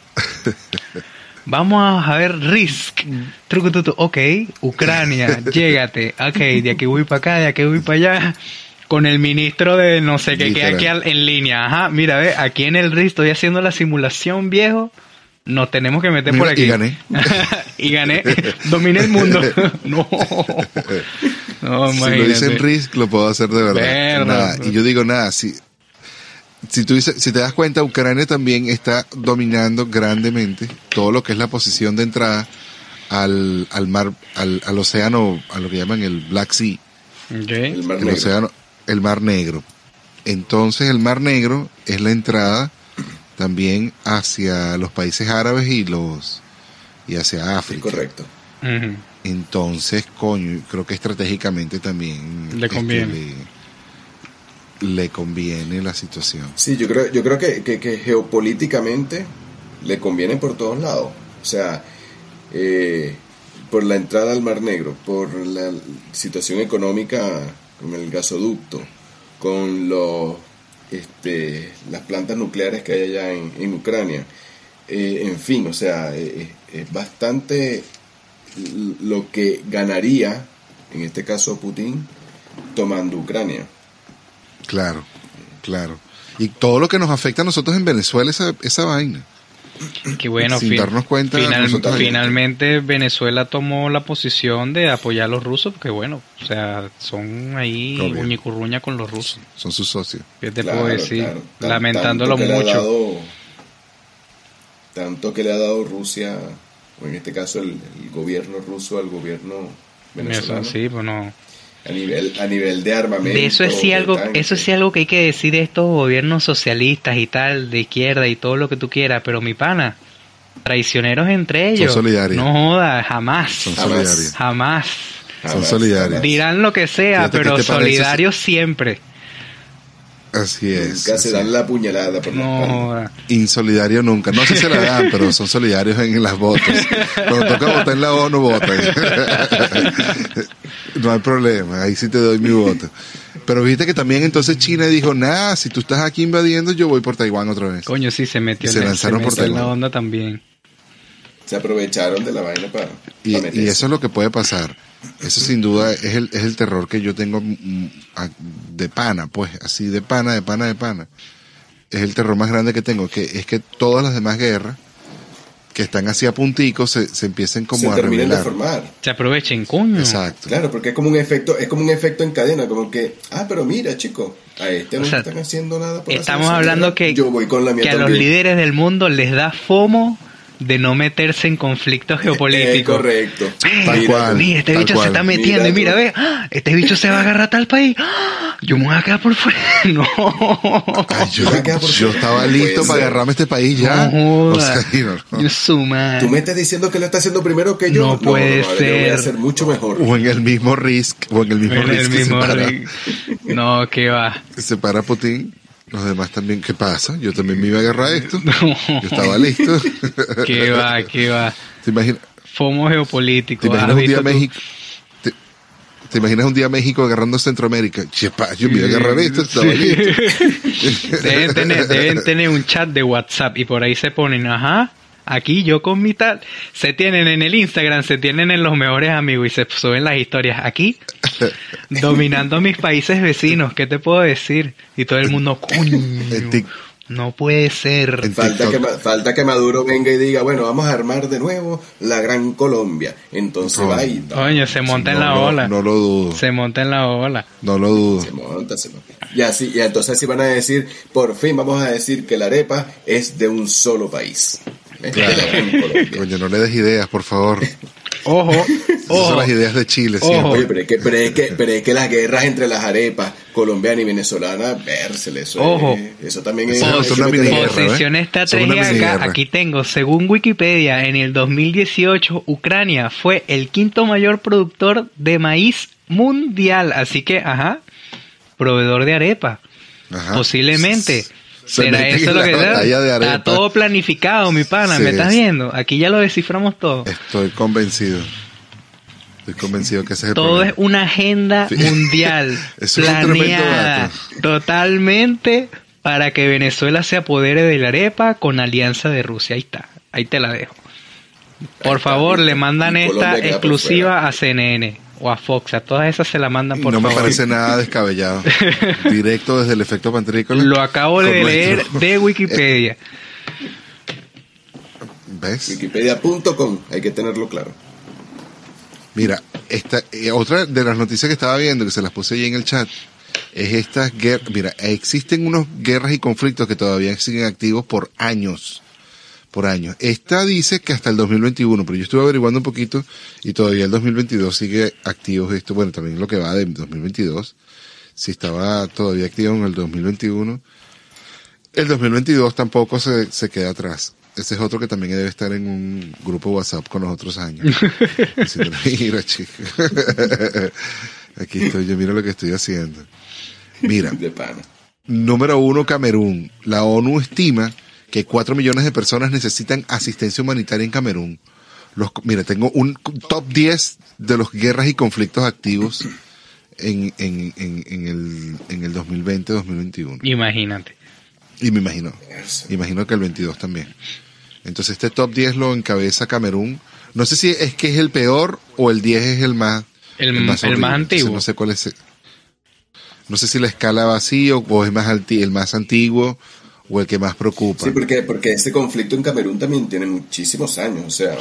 Vamos a ver Risk. Trucututu. Ok, Ucrania, llégate. Ok, de aquí voy para acá, de aquí voy para allá. Con el ministro de no sé qué, que aquí en línea. Ajá, mira, ve, aquí en el Risk estoy haciendo la simulación, viejo. Nos tenemos que meter por aquí. Y gané. y gané. Dominé el mundo. no. no si lo dicen Risk, lo puedo hacer de verdad. Nada. Y yo digo, nada, si si, tú dices, si te das cuenta, Ucrania también está dominando grandemente todo lo que es la posición de entrada al, al mar, al, al océano, a lo que llaman el Black Sea. El, mar el Negro. océano, el Mar Negro. Entonces el Mar Negro es la entrada también hacia los países árabes y los y hacia África. Sí, correcto. Uh -huh. Entonces, coño, creo que estratégicamente también le conviene. Este, le, le, conviene la situación. Sí, yo creo, yo creo que, que, que geopolíticamente le conviene por todos lados. O sea, eh, por la entrada al Mar Negro, por la situación económica con el gasoducto, con los, este, las plantas nucleares que hay allá en, en Ucrania. Eh, en fin, o sea, es, es bastante lo que ganaría, en este caso Putin, tomando Ucrania. Claro, claro. Y todo lo que nos afecta a nosotros en Venezuela, esa, esa vaina. Que bueno, sin fin, darnos cuenta. Final, finalmente Venezuela tomó la posición de apoyar a los rusos, porque bueno, o sea, son ahí uñicurruña con los rusos. Son sus socios. ¿Qué te claro, puedo decir? Claro. Lamentándolo tanto mucho. Dado, tanto que le ha dado Rusia, o en este caso el, el gobierno ruso al gobierno venezolano. Eso, sí, pues no. A nivel, a nivel de armamento. De eso es sí algo, eso es sí algo que hay que decir de estos gobiernos socialistas y tal, de izquierda y todo lo que tú quieras, pero mi pana, traicioneros entre ellos. Son solidarios. No jodas, jamás. Son solidarios. Jamás. Son solidarios. Dirán lo que sea, Fíjate pero que te solidarios siempre. Así es. Nunca así se dan la puñalada por No. Insolidario nunca. No sé si se la dan, pero son solidarios en las votos. Cuando toca votar en la ONU, votan. no hay problema, ahí sí te doy mi voto. Pero viste que también entonces China dijo, nada, si tú estás aquí invadiendo, yo voy por Taiwán otra vez. Coño, sí, se metió, se en, lanzaron se por en la onda también. Se aprovecharon de la vaina para. Y, para y eso es lo que puede pasar. Eso sin duda es el, es el terror que yo tengo mm, de pana, pues, así de pana, de pana, de pana. Es el terror más grande que tengo, que es que todas las demás guerras que están así a punticos se, se empiecen como se a terminen de revelar. formar. Se aprovechen, coño. Exacto. Claro, porque es como un efecto, es como un efecto en cadena, como que, ah, pero mira, chico, a este no sea, le están haciendo nada por Estamos hacer hablando guerra, que, yo voy con la mía que a los líderes del mundo les da FOMO de no meterse en conflictos Eh, geopolíticos. correcto. Mira, Tal cual. mira, este tal bicho cual. se está metiendo y mira, Mira tú. ve, ¡ah! este bicho se va a agarrar a tal país. ¡ah! Yo me voy a quedar por fuera. No. Ay, yo, Yo por estaba listo para ser. agarrarme este país ya. No o sea, y no- no. Yo. Tú me estás diciendo que lo está haciendo primero que yo. No puede vale, Yo voy ser. a hacer mucho mejor. o en el mismo risk, o en el mismo En el risk que mismo se para, ring. No, que va. se para Putin. Los demás también, ¿qué pasa? Yo también me iba a agarrar a esto. Yo estaba listo. Que va, que va. ¿Te imaginas, FOMO geopolítico. te ¿has imaginas un día? México? Te, te imaginas un día México agarrando a Centroamérica? Chepa, yo me iba a agarrar esto, estaba listo. deben, tener, deben tener un chat de WhatsApp y por ahí se ponen, ajá, aquí yo con mi tal. Se tienen en el Instagram, se tienen en los mejores amigos y se suben las historias. Aquí, dominando mis países vecinos, ¿qué te puedo decir? Y todo el mundo, coño, no puede ser. Falta que, falta que Maduro venga y diga, bueno, vamos a armar de nuevo la Gran Colombia. Entonces No. va y Coño, se monta en No, la no, ola. no lo dudo. Se monta en la ola. No lo dudo. se monta, se monta. Y así, y entonces así van a decir, por fin vamos a decir que la arepa es de un solo país. Claro. Coño, no le des ideas, por favor. Ojo, son las ideas de Chile. Oye, pero es, que, pero, es que, pero es que las guerras entre las arepas colombiana y venezolana, vérsele, eso, Ojo. eso también es, es una posición estratégica. Aquí tengo, según Wikipedia, en el 2018 Ucrania fue el quinto mayor productor de maíz mundial, así que, ajá, proveedor de arepa. Posiblemente. ¿Será eso lo que? Está todo planificado, mi pana, ¿me estás viendo? Aquí ya lo desciframos todo. Estoy convencido. Estoy convencido que ese es el Todo es una agenda mundial planeada totalmente para que Venezuela se apodere de la arepa con alianza de Rusia. Ahí está, ahí te la dejo. Por favor, le mandan esta exclusiva a CNN o a Fox, a todas esas se la mandan por no favor. No me parece nada descabellado. Directo desde el efecto pantrícola. Lo acabo de leer de Wikipedia. ¿Ves? Wikipedia.com, hay que tenerlo claro. Mira, esta, eh, otra de las noticias que estaba viendo, que se las puse ahí en el chat, es estas guerras. Mira, existen unos guerras y conflictos que todavía siguen activos por años por año. Esta dice que hasta el 2021, pero yo estuve averiguando un poquito y todavía el 2022 sigue activo esto. Bueno, también lo que va de 2022, si estaba todavía activo en el 2021. El 2022 tampoco se, se queda atrás. Ese es otro que también debe estar en un grupo WhatsApp con los otros años. mira, chico. Aquí estoy, yo mira lo que estoy haciendo. Mira. Número uno, Camerún. La ONU estima que 4 millones de personas necesitan asistencia humanitaria en Camerún. Los, mira, tengo un top 10 de los guerras y conflictos activos en, en, en, el, en el 2020-2021. Imagínate. Y me imagino. Imagino que el 22 también. Entonces este top 10 lo encabeza Camerún. No sé si es que es el peor o el 10 es el más... El, más, antiguo. no sé cuál es. No sé si la escala va así o, es más el más antiguo o el que más preocupa. Sí, porque, porque este conflicto en Camerún también tiene muchísimos años, o sea...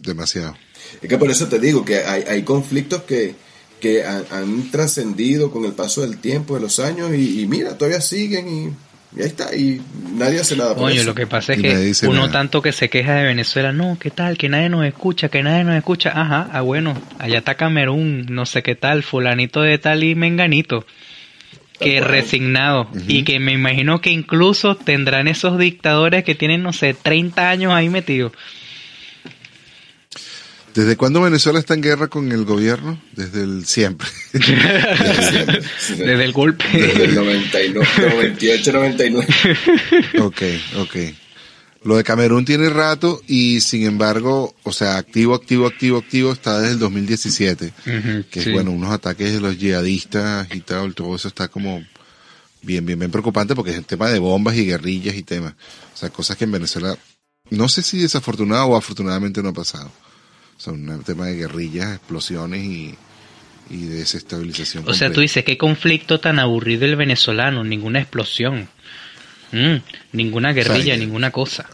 demasiado. Es que por eso te digo que hay, hay conflictos que, que han, trascendido con el paso del tiempo, de los años, y, mira, todavía siguen y, ahí está, y nadie hace nada por Oye, lo que pasa es que uno tanto que se queja de Venezuela, no, ¿qué tal? Que nadie nos escucha, que nadie nos escucha. Ajá, ah, bueno, allá está Camerún, no sé qué tal, fulanito de tal y menganito que resignado y que me imagino que incluso tendrán esos dictadores que tienen, no sé, 30 años ahí metidos. ¿Desde cuándo Venezuela está en guerra con el gobierno? Desde el siempre. Desde, el golpe. Desde el 98, 99. ok, ok. Lo de Camerún tiene rato y sin embargo, o sea, activo, activo, activo, activo está desde el 2017. que es bueno, unos ataques de los yihadistas y tal, todo eso está como bien, bien, bien preocupante porque es un tema de bombas y guerrillas y temas. O sea, cosas que en Venezuela, no sé si desafortunado o afortunadamente no ha pasado. O sea, un tema de guerrillas, explosiones y, y desestabilización. O sea, tú dices, ¿qué conflicto tan aburrido el venezolano? Ninguna explosión. Mm, ninguna guerrilla, ninguna cosa.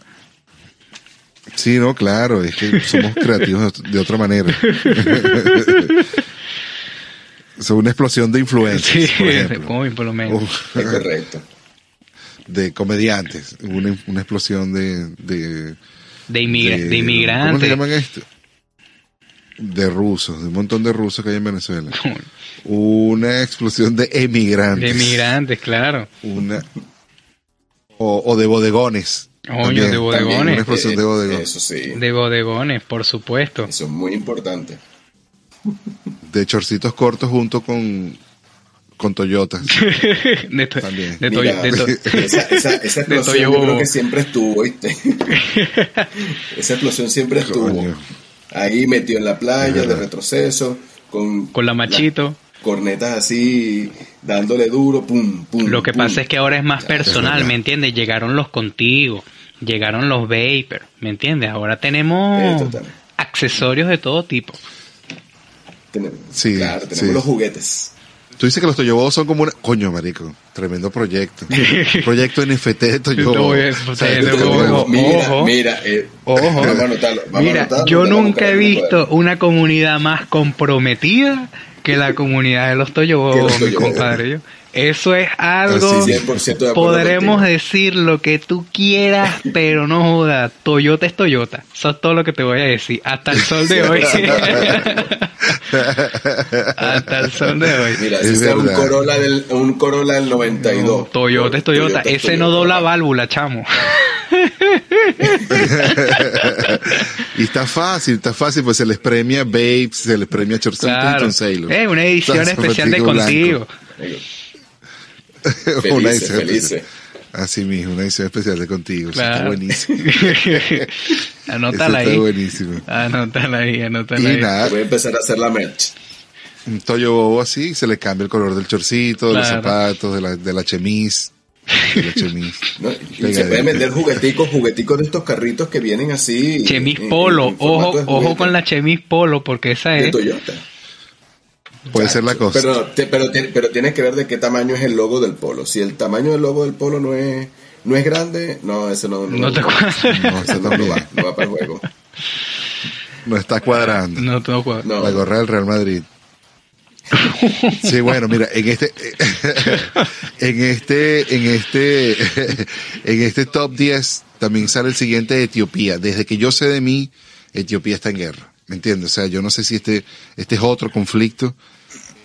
Sí, no, claro, es que somos creativos de otra manera. es una explosión de influencias. por, lo menos. correcto. De comediantes, una, explosión de... De, de, inmigrantes. ¿Cómo se llaman esto? De rusos, de un montón de rusos que hay en Venezuela. una explosión de emigrantes. De emigrantes, claro. Una, o, de bodegones. Oye, de bodegones. Una explosión de bodegones. Eso sí. De bodegones, por supuesto. Eso es muy importante. De chorcitos cortos junto con, con Toyotas. de También. De, esa, esa, esa, explosión yo creo que siempre estuvo, ¿viste? esa explosión siempre estuvo. Ahí metió en la playa, de retroceso, con... Con la machito cornetas así, dándole duro, pum, pum. Lo que pasa es que ahora es más personal, ¿me entiendes? Llegaron los contigo, llegaron los vapor, ¿me entiendes? Ahora tenemos accesorios de todo tipo. Tenemos, sí, claro, tenemos los juguetes. Tú dices que los Toyobos son como una... Coño, marico, tremendo proyecto. Proyecto NFT de Toyobo. mira, mira, eh, Ojo. Vamos a anotarlo, mira, yo nunca he visto una comunidad más comprometida que la comunidad de los Toyobobos, mi compadre. Eso es algo. podremos decir lo que tú quieras, pero no joda. Toyota es Toyota. Eso es todo lo que te voy a decir. Hasta el sol de hoy. Hasta el sol de hoy. Mira, si es un Corolla, del, un Corolla del 92. Toyota es Toyota. Ese no dobla válvula, chamo. y está fácil, está fácil, pues se les premia Babes, se les premia Chorcito claro. y Sailor. Es una edición especial de contigo. una edición especial. Así mismo, una edición especial de contigo. Está buenísimo. anótala ahí. Está buenísimo. Anótala ahí, anótala ahí. Nada, voy a empezar a hacer la merch. Un Toyo Bobo así, se le cambia el color del chorcito, de los zapatos, de la, de la chemise. De la chemise. y se pueden vender jugueticos, jugueticos de estos carritos que vienen así. Chemise Polo, ojo, ojo con la Chemise Polo, porque esa es. De Toyota. Puede ser la cosa. Pero, pero, pero tienes que ver de qué tamaño es el logo del polo. Si el tamaño del logo del polo no es, no es grande, no, ese no, no, te no, ese no, va, no va para el juego. No está cuadrando. No, todo cuadrando. La gorra del Real Madrid. Sí, bueno, mira, en este, en este, en este, en este top 10 también sale el siguiente de Etiopía. Desde que yo sé de mí, Etiopía está en guerra. ¿Me entiendes? O sea, yo no sé si este, este es otro conflicto,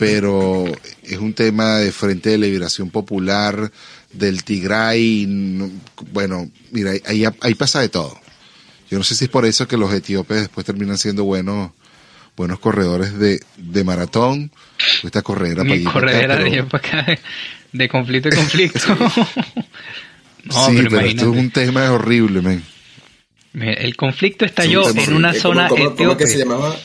pero es un tema de Frente de Liberación Popular, del Tigray, bueno, mira, ahí, ahí pasa de todo. Yo no sé si es por eso que los etíopes después terminan siendo buenos, buenos corredores de, de maratón, esta corredera Mi corredera de, de conflicto y conflicto. sí, pero, esto es un tema horrible, men. El conflicto estalló en una zona ¿cómo, se llamaba?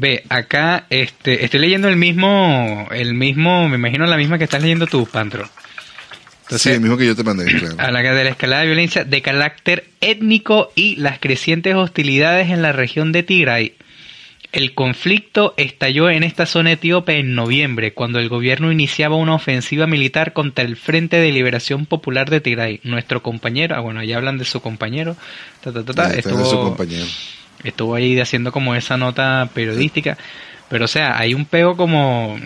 Ve, acá este, estoy leyendo el mismo, el mismo, me imagino la misma que estás leyendo tú, Pantro. sí, el mismo que yo te mandé, claro. A la de la escalada de violencia de carácter étnico y las crecientes hostilidades en la región de Tigray. El conflicto estalló en esta zona etíope en noviembre, cuando el gobierno iniciaba una ofensiva militar contra el Frente de Liberación Popular de Tigray. Nuestro compañero, ah, bueno, ya hablan de su compañero, estuvo, ahí haciendo como esa nota periodística, pero o sea, hay un pego como,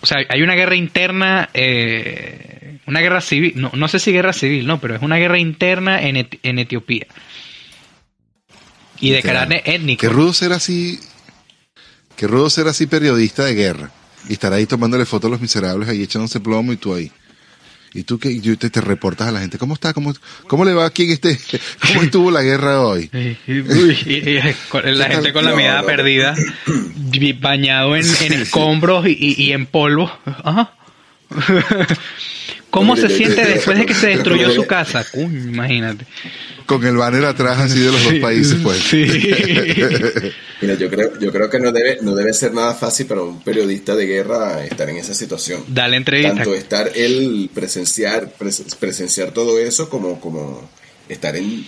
o sea, hay una guerra interna, eh, una guerra civil, no, no sé si guerra civil, no, pero es una guerra interna en, en Etiopía. Y de carácter étnico. Que rudo ser así Qué rudo ser así periodista de guerra y estar ahí tomándole fotos a los miserables ahí echándose plomo y tú ahí. Y tú que te, te, reportas a la gente, ¿cómo está? ¿Cómo, cómo le va aquí en este? ¿Cómo estuvo la guerra hoy? la gente con la mirada perdida, bañado en, escombros y, y, en polvo. Ajá. ¿Cómo se siente después de que se destruyó su casa? imagínate. Con el banner atrás así de los dos países, pues. Sí. Mira, yo creo, yo creo que no debe, no debe ser nada fácil para un periodista de guerra estar en esa situación. Dale entrevista. Tanto estar él presenciar, presenciar todo eso como, como estar en,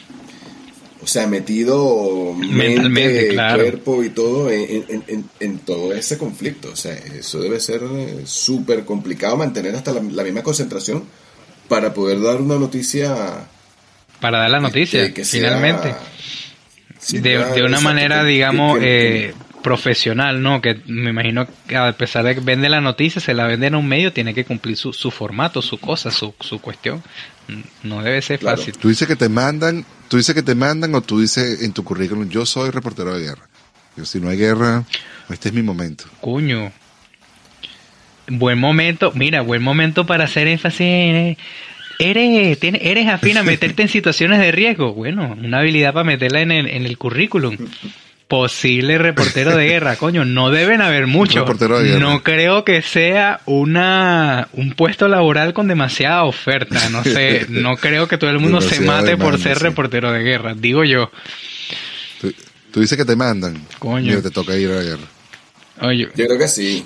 o sea, metido mente, cuerpo y todo en, todo ese conflicto. O sea, eso debe ser eh, súper complicado mantener hasta la, misma concentración para poder dar una noticia. Para dar la noticia, que, finalmente de, una manera, digamos, eh, profesional, ¿no? Que me imagino que a pesar de que vende la noticia, se la vende en un medio, tiene que cumplir su, su formato, su cosa, su, su cuestión. No debe ser fácil. Tú dices que te mandan, tú dices que te mandan o tú dices en tu currículum, yo soy reportero de guerra. si no hay guerra, este es mi momento. Cuño. Buen momento, mira, buen momento para hacer énfasis en eres, eres afín a meterte en situaciones de riesgo. Bueno, una habilidad para meterla en el, en el currículum. Posible reportero de guerra, coño, no deben haber muchos. No creo que sea una un puesto laboral con demasiada oferta, no sé, no creo que todo el mundo se mate por ser reportero de guerra, digo yo. Tú, dices que te mandan. Coño. te toca ir a la guerra. Oye. Yo creo que sí.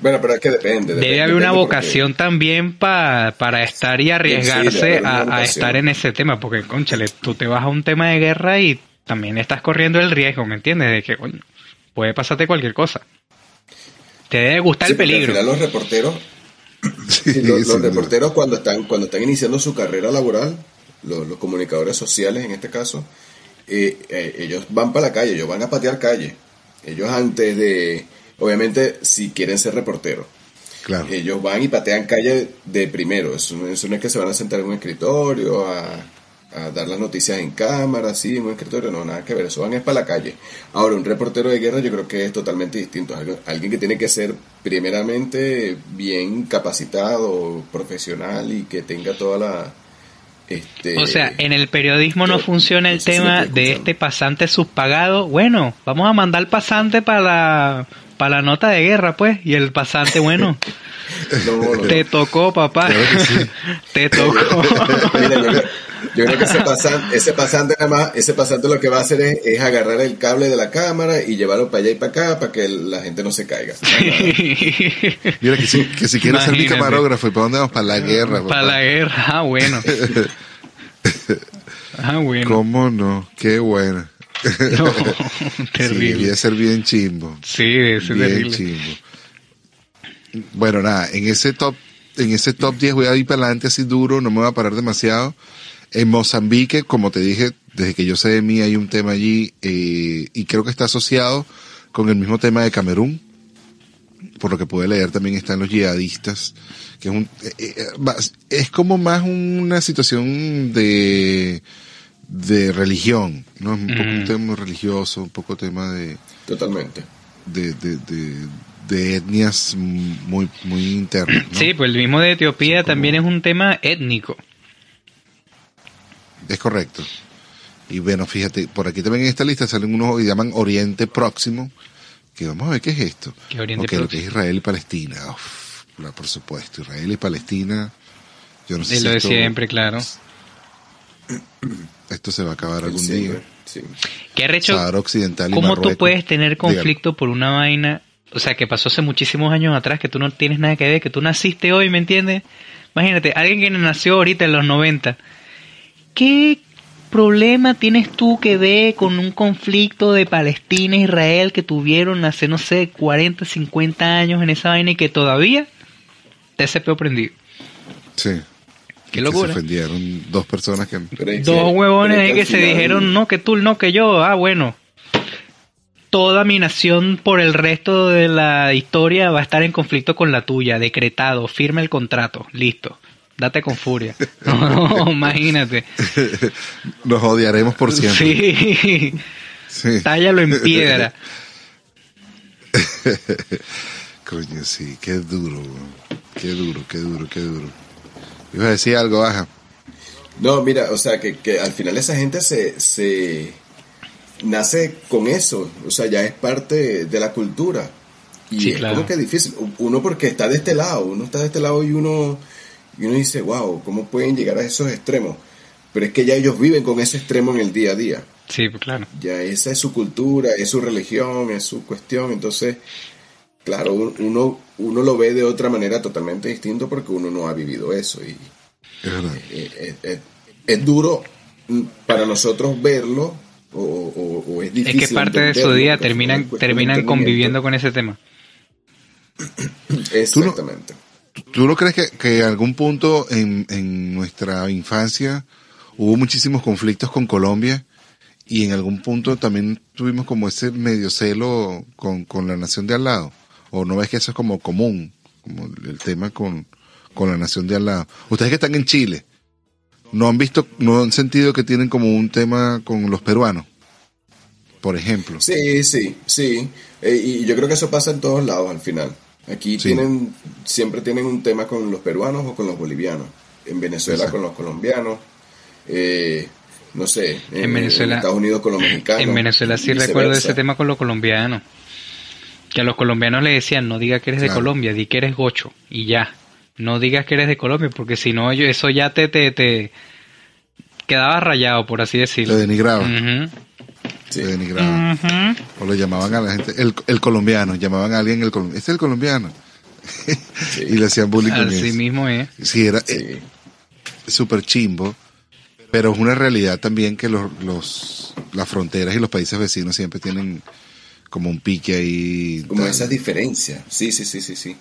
Bueno, pero es que depende. Debe haber una vocación también para estar y arriesgarse a, estar en ese tema, porque, conchale, tú te vas a un tema de guerra y también estás corriendo el riesgo, ¿me entiendes? De que puede pasarte cualquier cosa. Te debe gustar el peligro. Al final los reporteros, los, reporteros cuando están cuando están iniciando su carrera laboral, los, comunicadores sociales en este caso, eh, eh, ellos van para la calle, ellos van a patear calle. Ellos antes de obviamente, si quieren ser reporteros. Claro. Ellos van y patean calle de primero. Eso, no es que se van a sentar en un escritorio a, dar las noticias en cámara, así, en un escritorio. No, nada que ver. Eso van es para la calle. Ahora, un reportero de guerra yo creo que es totalmente distinto. Alguien que tiene que ser primeramente bien capacitado, profesional y que tenga toda la este, o sea, en el periodismo no funciona el tema de este pasante subpagado. Bueno, vamos a mandar al pasante para la, para la nota de guerra, pues. Y el pasante, bueno, te tocó, papá. te tocó. yo, creo, que ese pasante, ese pasante nada más, ese pasante lo que va a hacer es, agarrar el cable de la cámara y llevarlo para allá y para acá para que la gente no se caiga. Mira, que si, que si quieres ser mi camarógrafo, ¿y para dónde vamos? Para la guerra. Para la guerra, ah, bueno. Ah, bueno. ¿Cómo no? Qué bueno. No, terrible. Sí, debía ser bien chimbo. Sí, debe ser bien chimbo. Bueno, nada, en ese top, en ese top 10 voy a ir para adelante así duro, no me voy a parar demasiado. En Mozambique, como te dije, desde que yo sé de mí hay un tema allí, eh, y creo que está asociado con el mismo tema de Camerún. Por lo que pude leer también están los yihadistas, que es un, eh, eh, es como más una situación de, de religión, ¿no? Un poco un tema religioso, un poco tema de... Totalmente. De, de, de, etnias muy, muy internas. Sí, pues el mismo de Etiopía también es un tema étnico. Es correcto. Y bueno, fíjate, por aquí también en esta lista salen unos que llaman Oriente Próximo, que vamos a ver qué es esto. ¿Qué Oriente Próximo? lo que es Israel y Palestina. por supuesto, Israel y Palestina. Yo no sé lo de siempre, claro. Esto se va a acabar algún día. Sí. ¿Qué recho? ¿Cómo tú puedes tener conflicto por una vaina? O sea, que pasó hace muchísimos años atrás, que tú no tienes nada que ver, que tú naciste hoy, ¿me entiendes? Imagínate, alguien que nació ahorita en los 90. ¿Qué problema tienes tú que ver con un conflicto de Palestina e Israel que tuvieron hace, no sé, 40, 50 años en esa vaina y que todavía te se prendido? Sí. Qué locura. se ofendieron dos personas que... Dos huevones ahí que, se dijeron, no, que tú, no, que yo. Ah, bueno. Toda mi nación por el resto de la historia va a estar en conflicto con la tuya. Decretado. Firma el contrato. Listo. Date con furia. No, imagínate. Nos odiaremos por siempre. Sí. sí. Tállalo en piedra. Coño, sí, qué duro. Qué duro, qué duro, qué duro. Iba a decir algo, baja. No, mira, o sea, que, que al final esa gente se, se nace con eso, o sea, ya es parte de la cultura. Y es como que difícil. Uno porque está de este lado, uno está de este lado y uno, y uno dice, wow, ¿cómo pueden llegar a esos extremos? Pero es que ya ellos viven con ese extremo en el día a día. Sí, pues claro. Ya esa es su cultura, es su religión, es su cuestión. Entonces, claro, uno, uno lo ve de otra manera totalmente distinto porque uno no ha vivido eso. Y es, es, duro para nosotros verlo o, es difícil. Es que parte de su día terminan, terminan conviviendo con ese tema. Exactamente. ¿Tú no, crees que, que en algún punto en, en nuestra infancia hubo muchísimos conflictos con Colombia? y en algún punto también tuvimos como ese medio celo con, con la nación de al lado. ¿O no ves que eso es como común, como el tema con, la nación de al lado? Ustedes que están en Chile, ¿no han visto, no han sentido que tienen como un tema con los peruanos? Por ejemplo. Sí, sí, sí. Eh, y yo creo que eso pasa en todos lados al final. Aquí tienen, siempre tienen un tema con los peruanos o con los bolivianos. En Venezuela con los colombianos. Eh, no sé, en, Estados Unidos con los mexicanos. En Venezuela sí recuerdo ese tema con los colombianos. Que a los colombianos le decían, no digas que eres de Colombia, di que eres gocho y ya. No digas que eres de Colombia porque si no, eso ya te, te, te quedaba rayado, por así decirlo. Te denigraba. Se denigraba. O le llamaban a la gente, el, el colombiano, llamaban a alguien el colombiano. Este es el colombiano. y le hacían bullying con Así mismo es. Sí, era eh, súper chimbo. Pero es una realidad también que los, los, las fronteras y los países vecinos siempre tienen como un pique ahí. Como esa diferencia. Sí, sí, sí, sí, sí.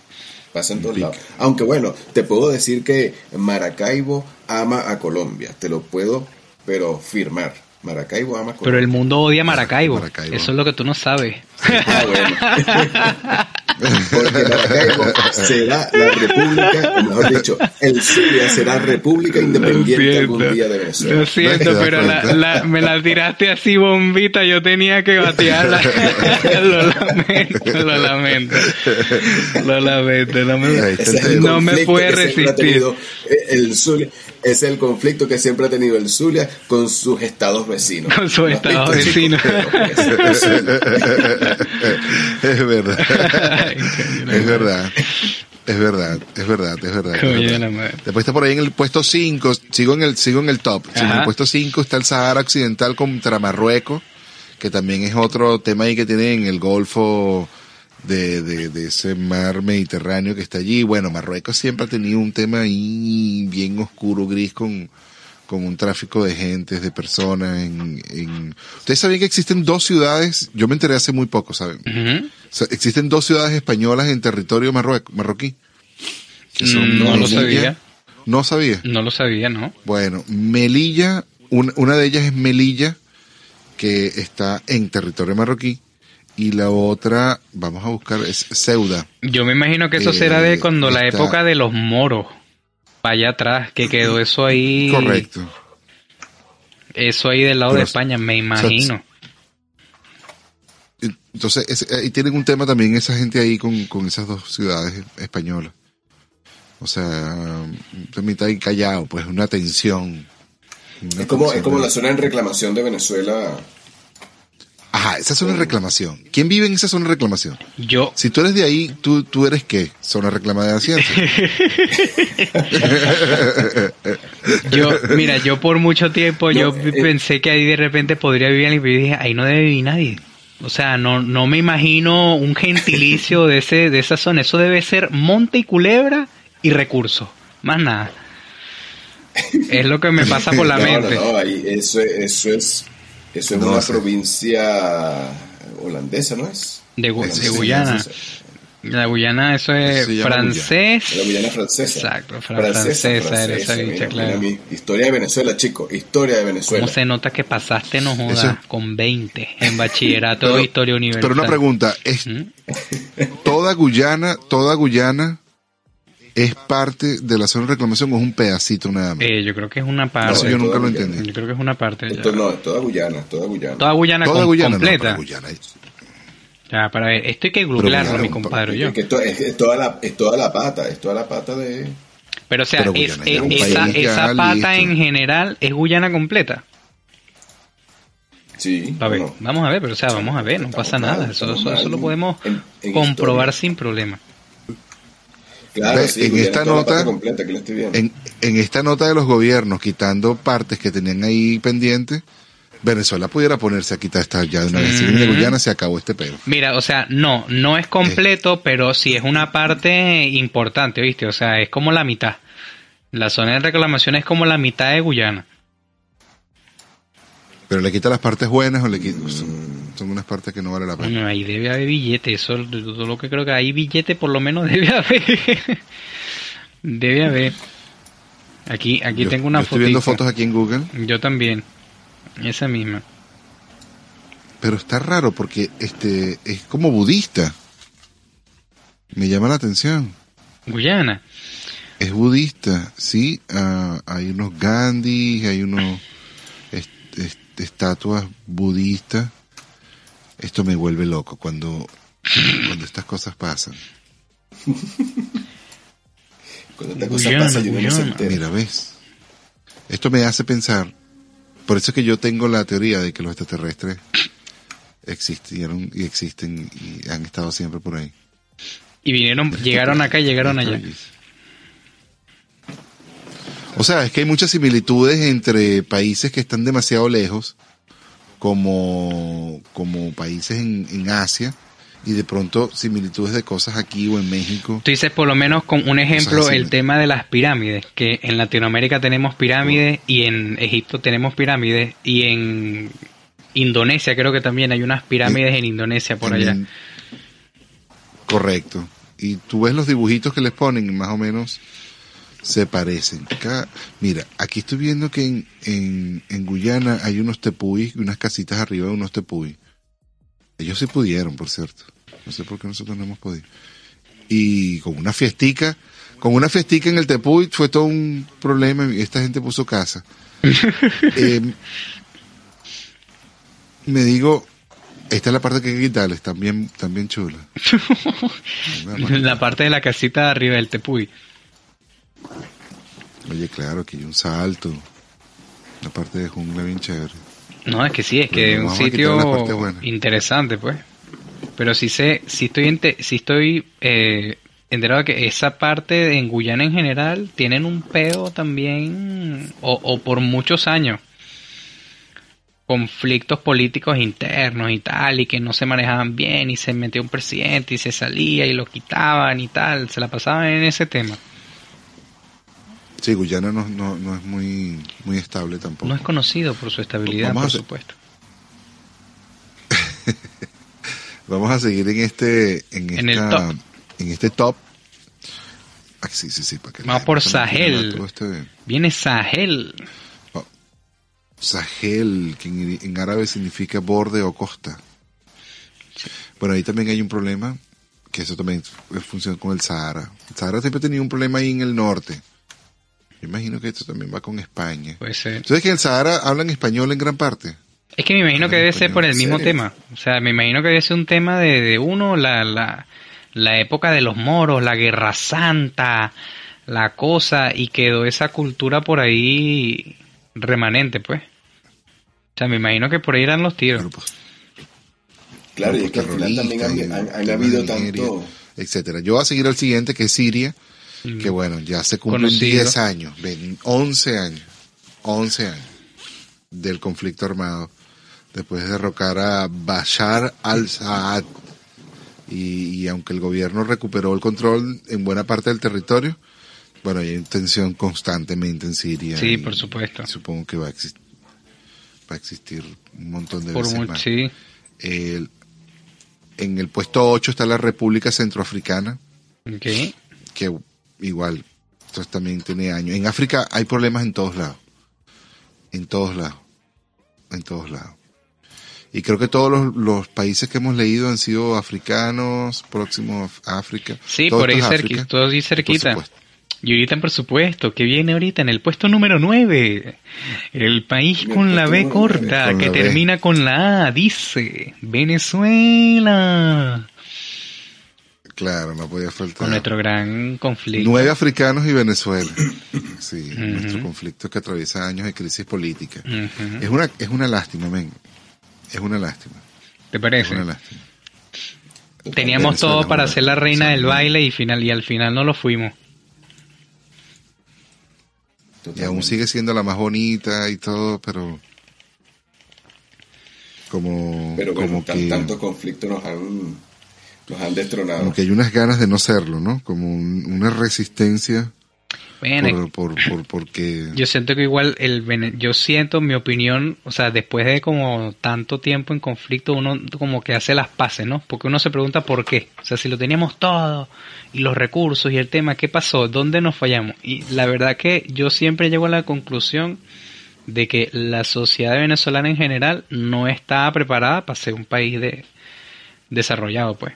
Pasa en todos lados. Aunque bueno, te puedo decir que Maracaibo ama a Colombia. Te lo puedo, pero firmar. Maracaibo ama Pero el mundo odia Maracaibo. Eso es lo que tú no sabes. Ah, bueno. Porque Maracaibo será la república, mejor dicho, el Zulia será república independiente algún día de Venezuela. Lo siento, pero la, me la tiraste así bombita, yo tenía que batearla. lo lamento, lo lamento. Lo lamento, no me, no me puede resistir. El Zulia, es el conflicto que siempre ha tenido el Zulia con sus estados vecinos. Con sus estados vecinos. es verdad. Es verdad. Es verdad, es verdad, es verdad. Después está por ahí en el puesto 5, sigo en el, sigo en el top. En el puesto 5 está el Sahara Occidental contra Marruecos, que también es otro tema ahí que tiene en el Golfo de, de, de, ese mar Mediterráneo que está allí. Bueno, Marruecos siempre ha tenido un tema ahí bien oscuro, gris, con, con un tráfico de gentes, de personas. En, en... Ustedes sabían que existen dos ciudades, yo me enteré hace muy poco, ¿saben? existen dos ciudades españolas en territorio marroquí. Mm, no lo sabía. No sabía. No lo sabía, ¿no? Bueno, Melilla, una de ellas es Melilla, que está en territorio marroquí y la otra, vamos a buscar, es Ceuda. Yo me imagino que eso será de cuando la época de los moros, para allá atrás, que quedó eso ahí. Correcto. Eso ahí del lado de España, me imagino. entonces, y tienen un tema también esa gente ahí con, con esas dos ciudades españolas. O sea, mitad y callado, pues una tensión. es, como, es como la zona en reclamación de Venezuela Ajá, esa zona de reclamación. ¿Quién vive en esa zona de reclamación? Yo. Si tú eres de ahí, ¿tú, tú eres qué? ¿Zona reclamada de yo, mira, yo por mucho tiempo yo eh, pensé que ahí de repente podría vivir alguien, pero dije, ahí no debe vivir nadie. O sea, no, no me imagino un gentilicio de ese, de esa zona. Eso debe ser monte y culebra y recursos. Más nada. Es lo que me pasa por la mente. No, ahí, eso, eso es eso es una provincia holandesa, ¿no es? De, Guyana. La Guyana, eso es francés. La Guyana francesa. Exacto, francesa, francesa, esa claro. Historia de Venezuela, chicos, historia de Venezuela. ¿Cómo se nota que pasaste, no jodas, con 20 en bachillerato de historia universal? Pero una pregunta, ¿es ¿Mm? toda Guyana, toda Guyana es parte de la zona de reclamación o es un pedacito nada más? Eh, yo creo que es una parte. Eso yo nunca lo entendí. Yo creo que es una parte. Esto no, es toda Guyana, toda Guyana. Toda Guyana, toda Guyana completa. No, Guyana. Ya, para ver, esto hay que googlearlo, mi compadre. Yo. Es, que esto, es, toda la, es toda la pata, es toda la pata de... Pero o sea, es, esa, esa pata en general es Guyana completa. Sí. A ver, vamos a ver, pero o sea, vamos a ver, no pasa nada. Eso, eso, lo podemos comprobar sin problema en esta nota, en, en, esta nota de los gobiernos, quitando partes que tenían ahí pendientes, Venezuela pudiera ponerse a quitar esta ya de una vez. En Guyana se acabó este pedo. Mira, o sea, no, no es completo, pero sí es una parte importante, ¿viste? O sea, es como la mitad. La zona de reclamación es como la mitad de Guyana. Pero le quita las partes buenas o le quita son unas partes que no vale la pena. ahí debe haber billete, eso es lo que creo que hay billete por lo menos debe haber. debe haber. Aquí, aquí tengo una foto. Estoy viendo fotos aquí en Google. Yo también. Esa misma. Pero está raro porque este es como budista. Me llama la atención. Guyana. Es budista, sí. Ah, hay unos Gandhi, hay unos estatuas budistas esto me vuelve loco cuando, cuando estas cosas pasan. cuando estas cosas pasan, yo no Mira, ves. Esto me hace pensar. Por eso es que yo tengo la teoría de que los extraterrestres existieron y existen y han estado siempre por ahí. Y vinieron, llegaron acá y llegaron allá. O sea, es que hay muchas similitudes entre países que están demasiado lejos como, como países en, en Asia y de pronto similitudes de cosas aquí o en México. Tú dices por lo menos con un ejemplo el tema de las pirámides, que en Latinoamérica tenemos pirámides y en Egipto tenemos pirámides y en Indonesia creo que también hay unas pirámides en, Indonesia por allá. correcto. Y tú ves los dibujitos que les ponen más o menos se parecen. mira, aquí estoy viendo que en, en, en Guyana hay unos tepuis, unas casitas arriba de unos tepuis. Ellos sí pudieron, por cierto. No sé por qué nosotros no hemos podido. Y con una fiestica, con una fiestica en el tepuy fue todo un problema y esta gente puso casa. eh, me digo, esta es la parte que hay que quitarles, también, también chula. la parte de la casita de arriba del tepuy. Oye, claro, que hay un salto. La parte de jungla bien chévere. No, es que sí, es que es un sitio interesante, pues. Pero sí sé, sí estoy, sí estoy eh, enterado de que esa parte en Guyana en general tienen un pedo también, o, o por muchos años, conflictos políticos internos y tal, y que no se manejaban bien, y se metió un presidente y se salía y lo quitaban y tal, se la pasaban en ese tema. Sí, Guyana no, no, no es muy, muy estable tampoco. No es conocido por su estabilidad, por supuesto. Vamos a seguir en este, en, el top. en este top. Ah, sí, sí, sí, para Vamos por Sahel. Este- Viene Sahel. Oh, Sahel, que en, árabe significa borde o costa. Bueno, ahí también hay un problema, que eso también funciona con el Sahara. El Sahara siempre ha tenido un problema ahí en el norte imagino que esto también va con España. Puede ser. ¿Sabes que en el Sahara hablan español en gran parte? Es que me imagino que debe ser por el mismo tema. O sea, me imagino que debe ser un tema de, uno, la, la, la época de los moros, la guerra santa, la cosa, y quedó esa cultura por ahí remanente, pues. O sea, me imagino que por ahí eran los tiros. Pues, claro, y es que al final también han, habido tanto... Etcétera. Yo voy a seguir al siguiente, que es Siria que bueno, ya se cumplen 10 años, 11 años, 11 años del conflicto armado, después de derrocar a Bashar al-Assad. Y, aunque el gobierno recuperó el control en buena parte del territorio, bueno, hay tensión constantemente en Siria. Sí, por supuesto. Supongo que va a, existir, va a existir un montón de veces más. Sí. en el puesto 8 está la República Centroafricana. Okay. Que igual, entonces también tiene años. En África hay problemas en todos lados. En todos lados. En todos lados. Y creo que todos los, países que hemos leído han sido africanos, próximos a África. Sí, por ahí cerquita, todos ahí cerquita. Y ahorita, por supuesto, que viene ahorita en el puesto número 9. El país con la B corta, que termina con la A, dice Venezuela. Claro, no podía faltar. Con nuestro gran conflicto. Nueve africanos y Venezuela. Sí, nuestro conflicto que atraviesa años de crisis política. Es una es una lástima, men. Es una lástima. ¿Te parece? Es una lástima. Teníamos todo para ser la reina del baile y final y al final no lo fuimos. Y aún sigue siendo la más bonita y todo, pero como pero como que tanto conflicto nos han los han destronado. Como que hay unas ganas de no serlo, ¿no? Como una resistencia. Bueno, por, por, porque... Yo siento que igual, el yo siento mi opinión, o sea, después de como tanto tiempo en conflicto, uno como que hace las paces, ¿no? Porque uno se pregunta por qué. O sea, si lo teníamos todo, y los recursos, y el tema, ¿qué pasó? ¿Dónde nos fallamos? Y la verdad que yo siempre llego a la conclusión de que la sociedad venezolana en general no está preparada para ser un país de desarrollado, pues.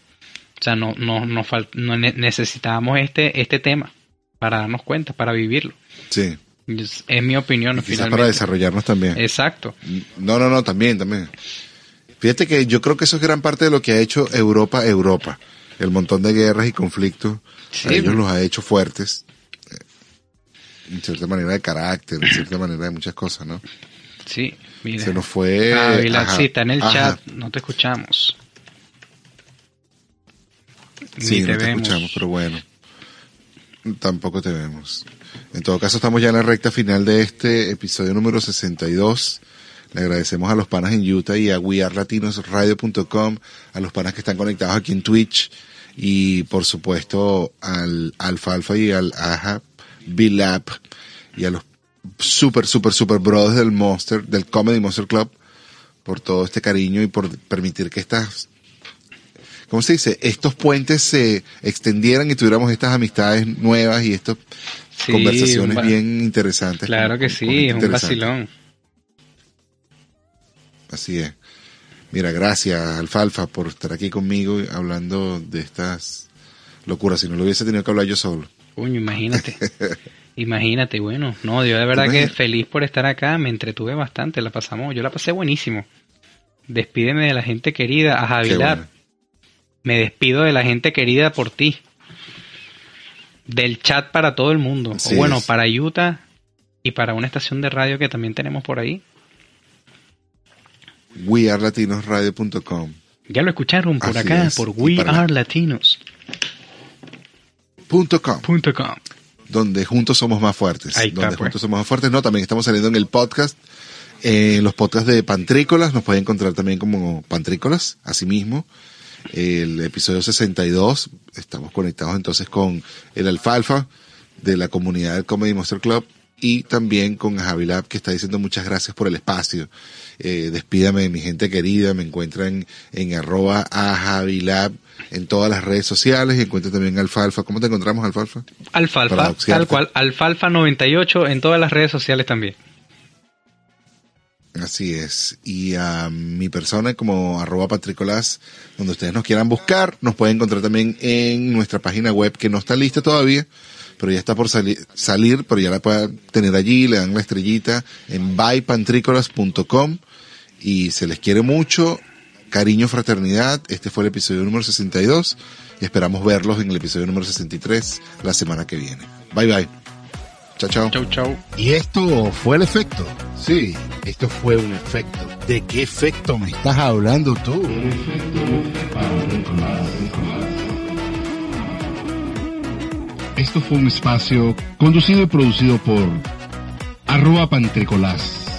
O sea, no, no, no, no necesitábamos este, este tema para darnos cuenta, para vivirlo. Sí. Es, mi opinión. Quizás para desarrollarnos también. Exacto. No, no, no, también, también. Fíjate que yo creo que eso es gran parte de lo que ha hecho Europa, Europa. El montón de guerras y conflictos, ellos los ha hecho fuertes. Eh, en cierta manera de carácter, en cierta manera de muchas cosas, ¿no? Sí, mira. Se nos fue. Ah, está en el chat, no te escuchamos. Sí, no te escuchamos, pero bueno. Tampoco te vemos. En todo caso, estamos ya en la recta final de este episodio número 62. Le agradecemos a los panas en Utah y a wearlatinosradio.com, a los panas que están conectados aquí en Twitch y por supuesto al Alfalfa y al Aja B-Lab y a los super, super, super brothers del Monster, del Comedy Monster Club por todo este cariño y por permitir que estas ¿cómo se dice? Estos puentes se extendieran y tuviéramos estas amistades nuevas y estas conversaciones bien interesantes. Claro que sí, es un vacilón. Así es. Mira, gracias Alfalfa por estar aquí conmigo hablando de estas locuras. Si no lo hubiese tenido que hablar yo solo. Coño, imagínate. imagínate, bueno. No, yo de verdad que feliz por estar acá. Me entretuve bastante, la pasamos. Yo la pasé buenísimo. Despídeme de la gente querida, a Javilar. Me despido de la gente querida por ti. Del chat para todo el mundo. o bueno, para Utah y para una estación de radio que también tenemos por ahí wearelatinosradio.com. Ya lo escucharon por acá, por wearelatinos.com. Donde juntos somos más fuertes. donde pues. juntos somos más fuertes. No, también estamos saliendo en el podcast. En los podcasts de Pantrícolas, nos pueden encontrar también como Pantrícolas, asimismo. El episodio 62, estamos conectados entonces con el Alfalfa de la comunidad del Comedy Monster Club y también con Javilab que está diciendo muchas gracias por el espacio. Eh, despídame mi gente querida, me encuentran en arroba a Javilab en todas las redes sociales y encuentran también Alfalfa. ¿Cómo te encontramos Alfalfa? Alfalfa, tal cual, Alfalfa 98 en todas las redes sociales también. Así es. Y a mi persona como arroba donde ustedes nos quieran buscar, nos pueden encontrar también en nuestra página web que no está lista todavía, pero ya está por salir, salir pero ya la pueden tener allí, le dan la estrellita en bypantricolas.com y se les quiere mucho, cariño, fraternidad. Este fue el episodio número 62 y esperamos verlos en el episodio número 63 la semana que viene. Bye bye. Chao, chao. Chao, chao. Y esto fue el efecto. Sí, esto fue un efecto. ¿De qué efecto me estás hablando tú? Esto fue un espacio conducido y producido por arroba pantricolás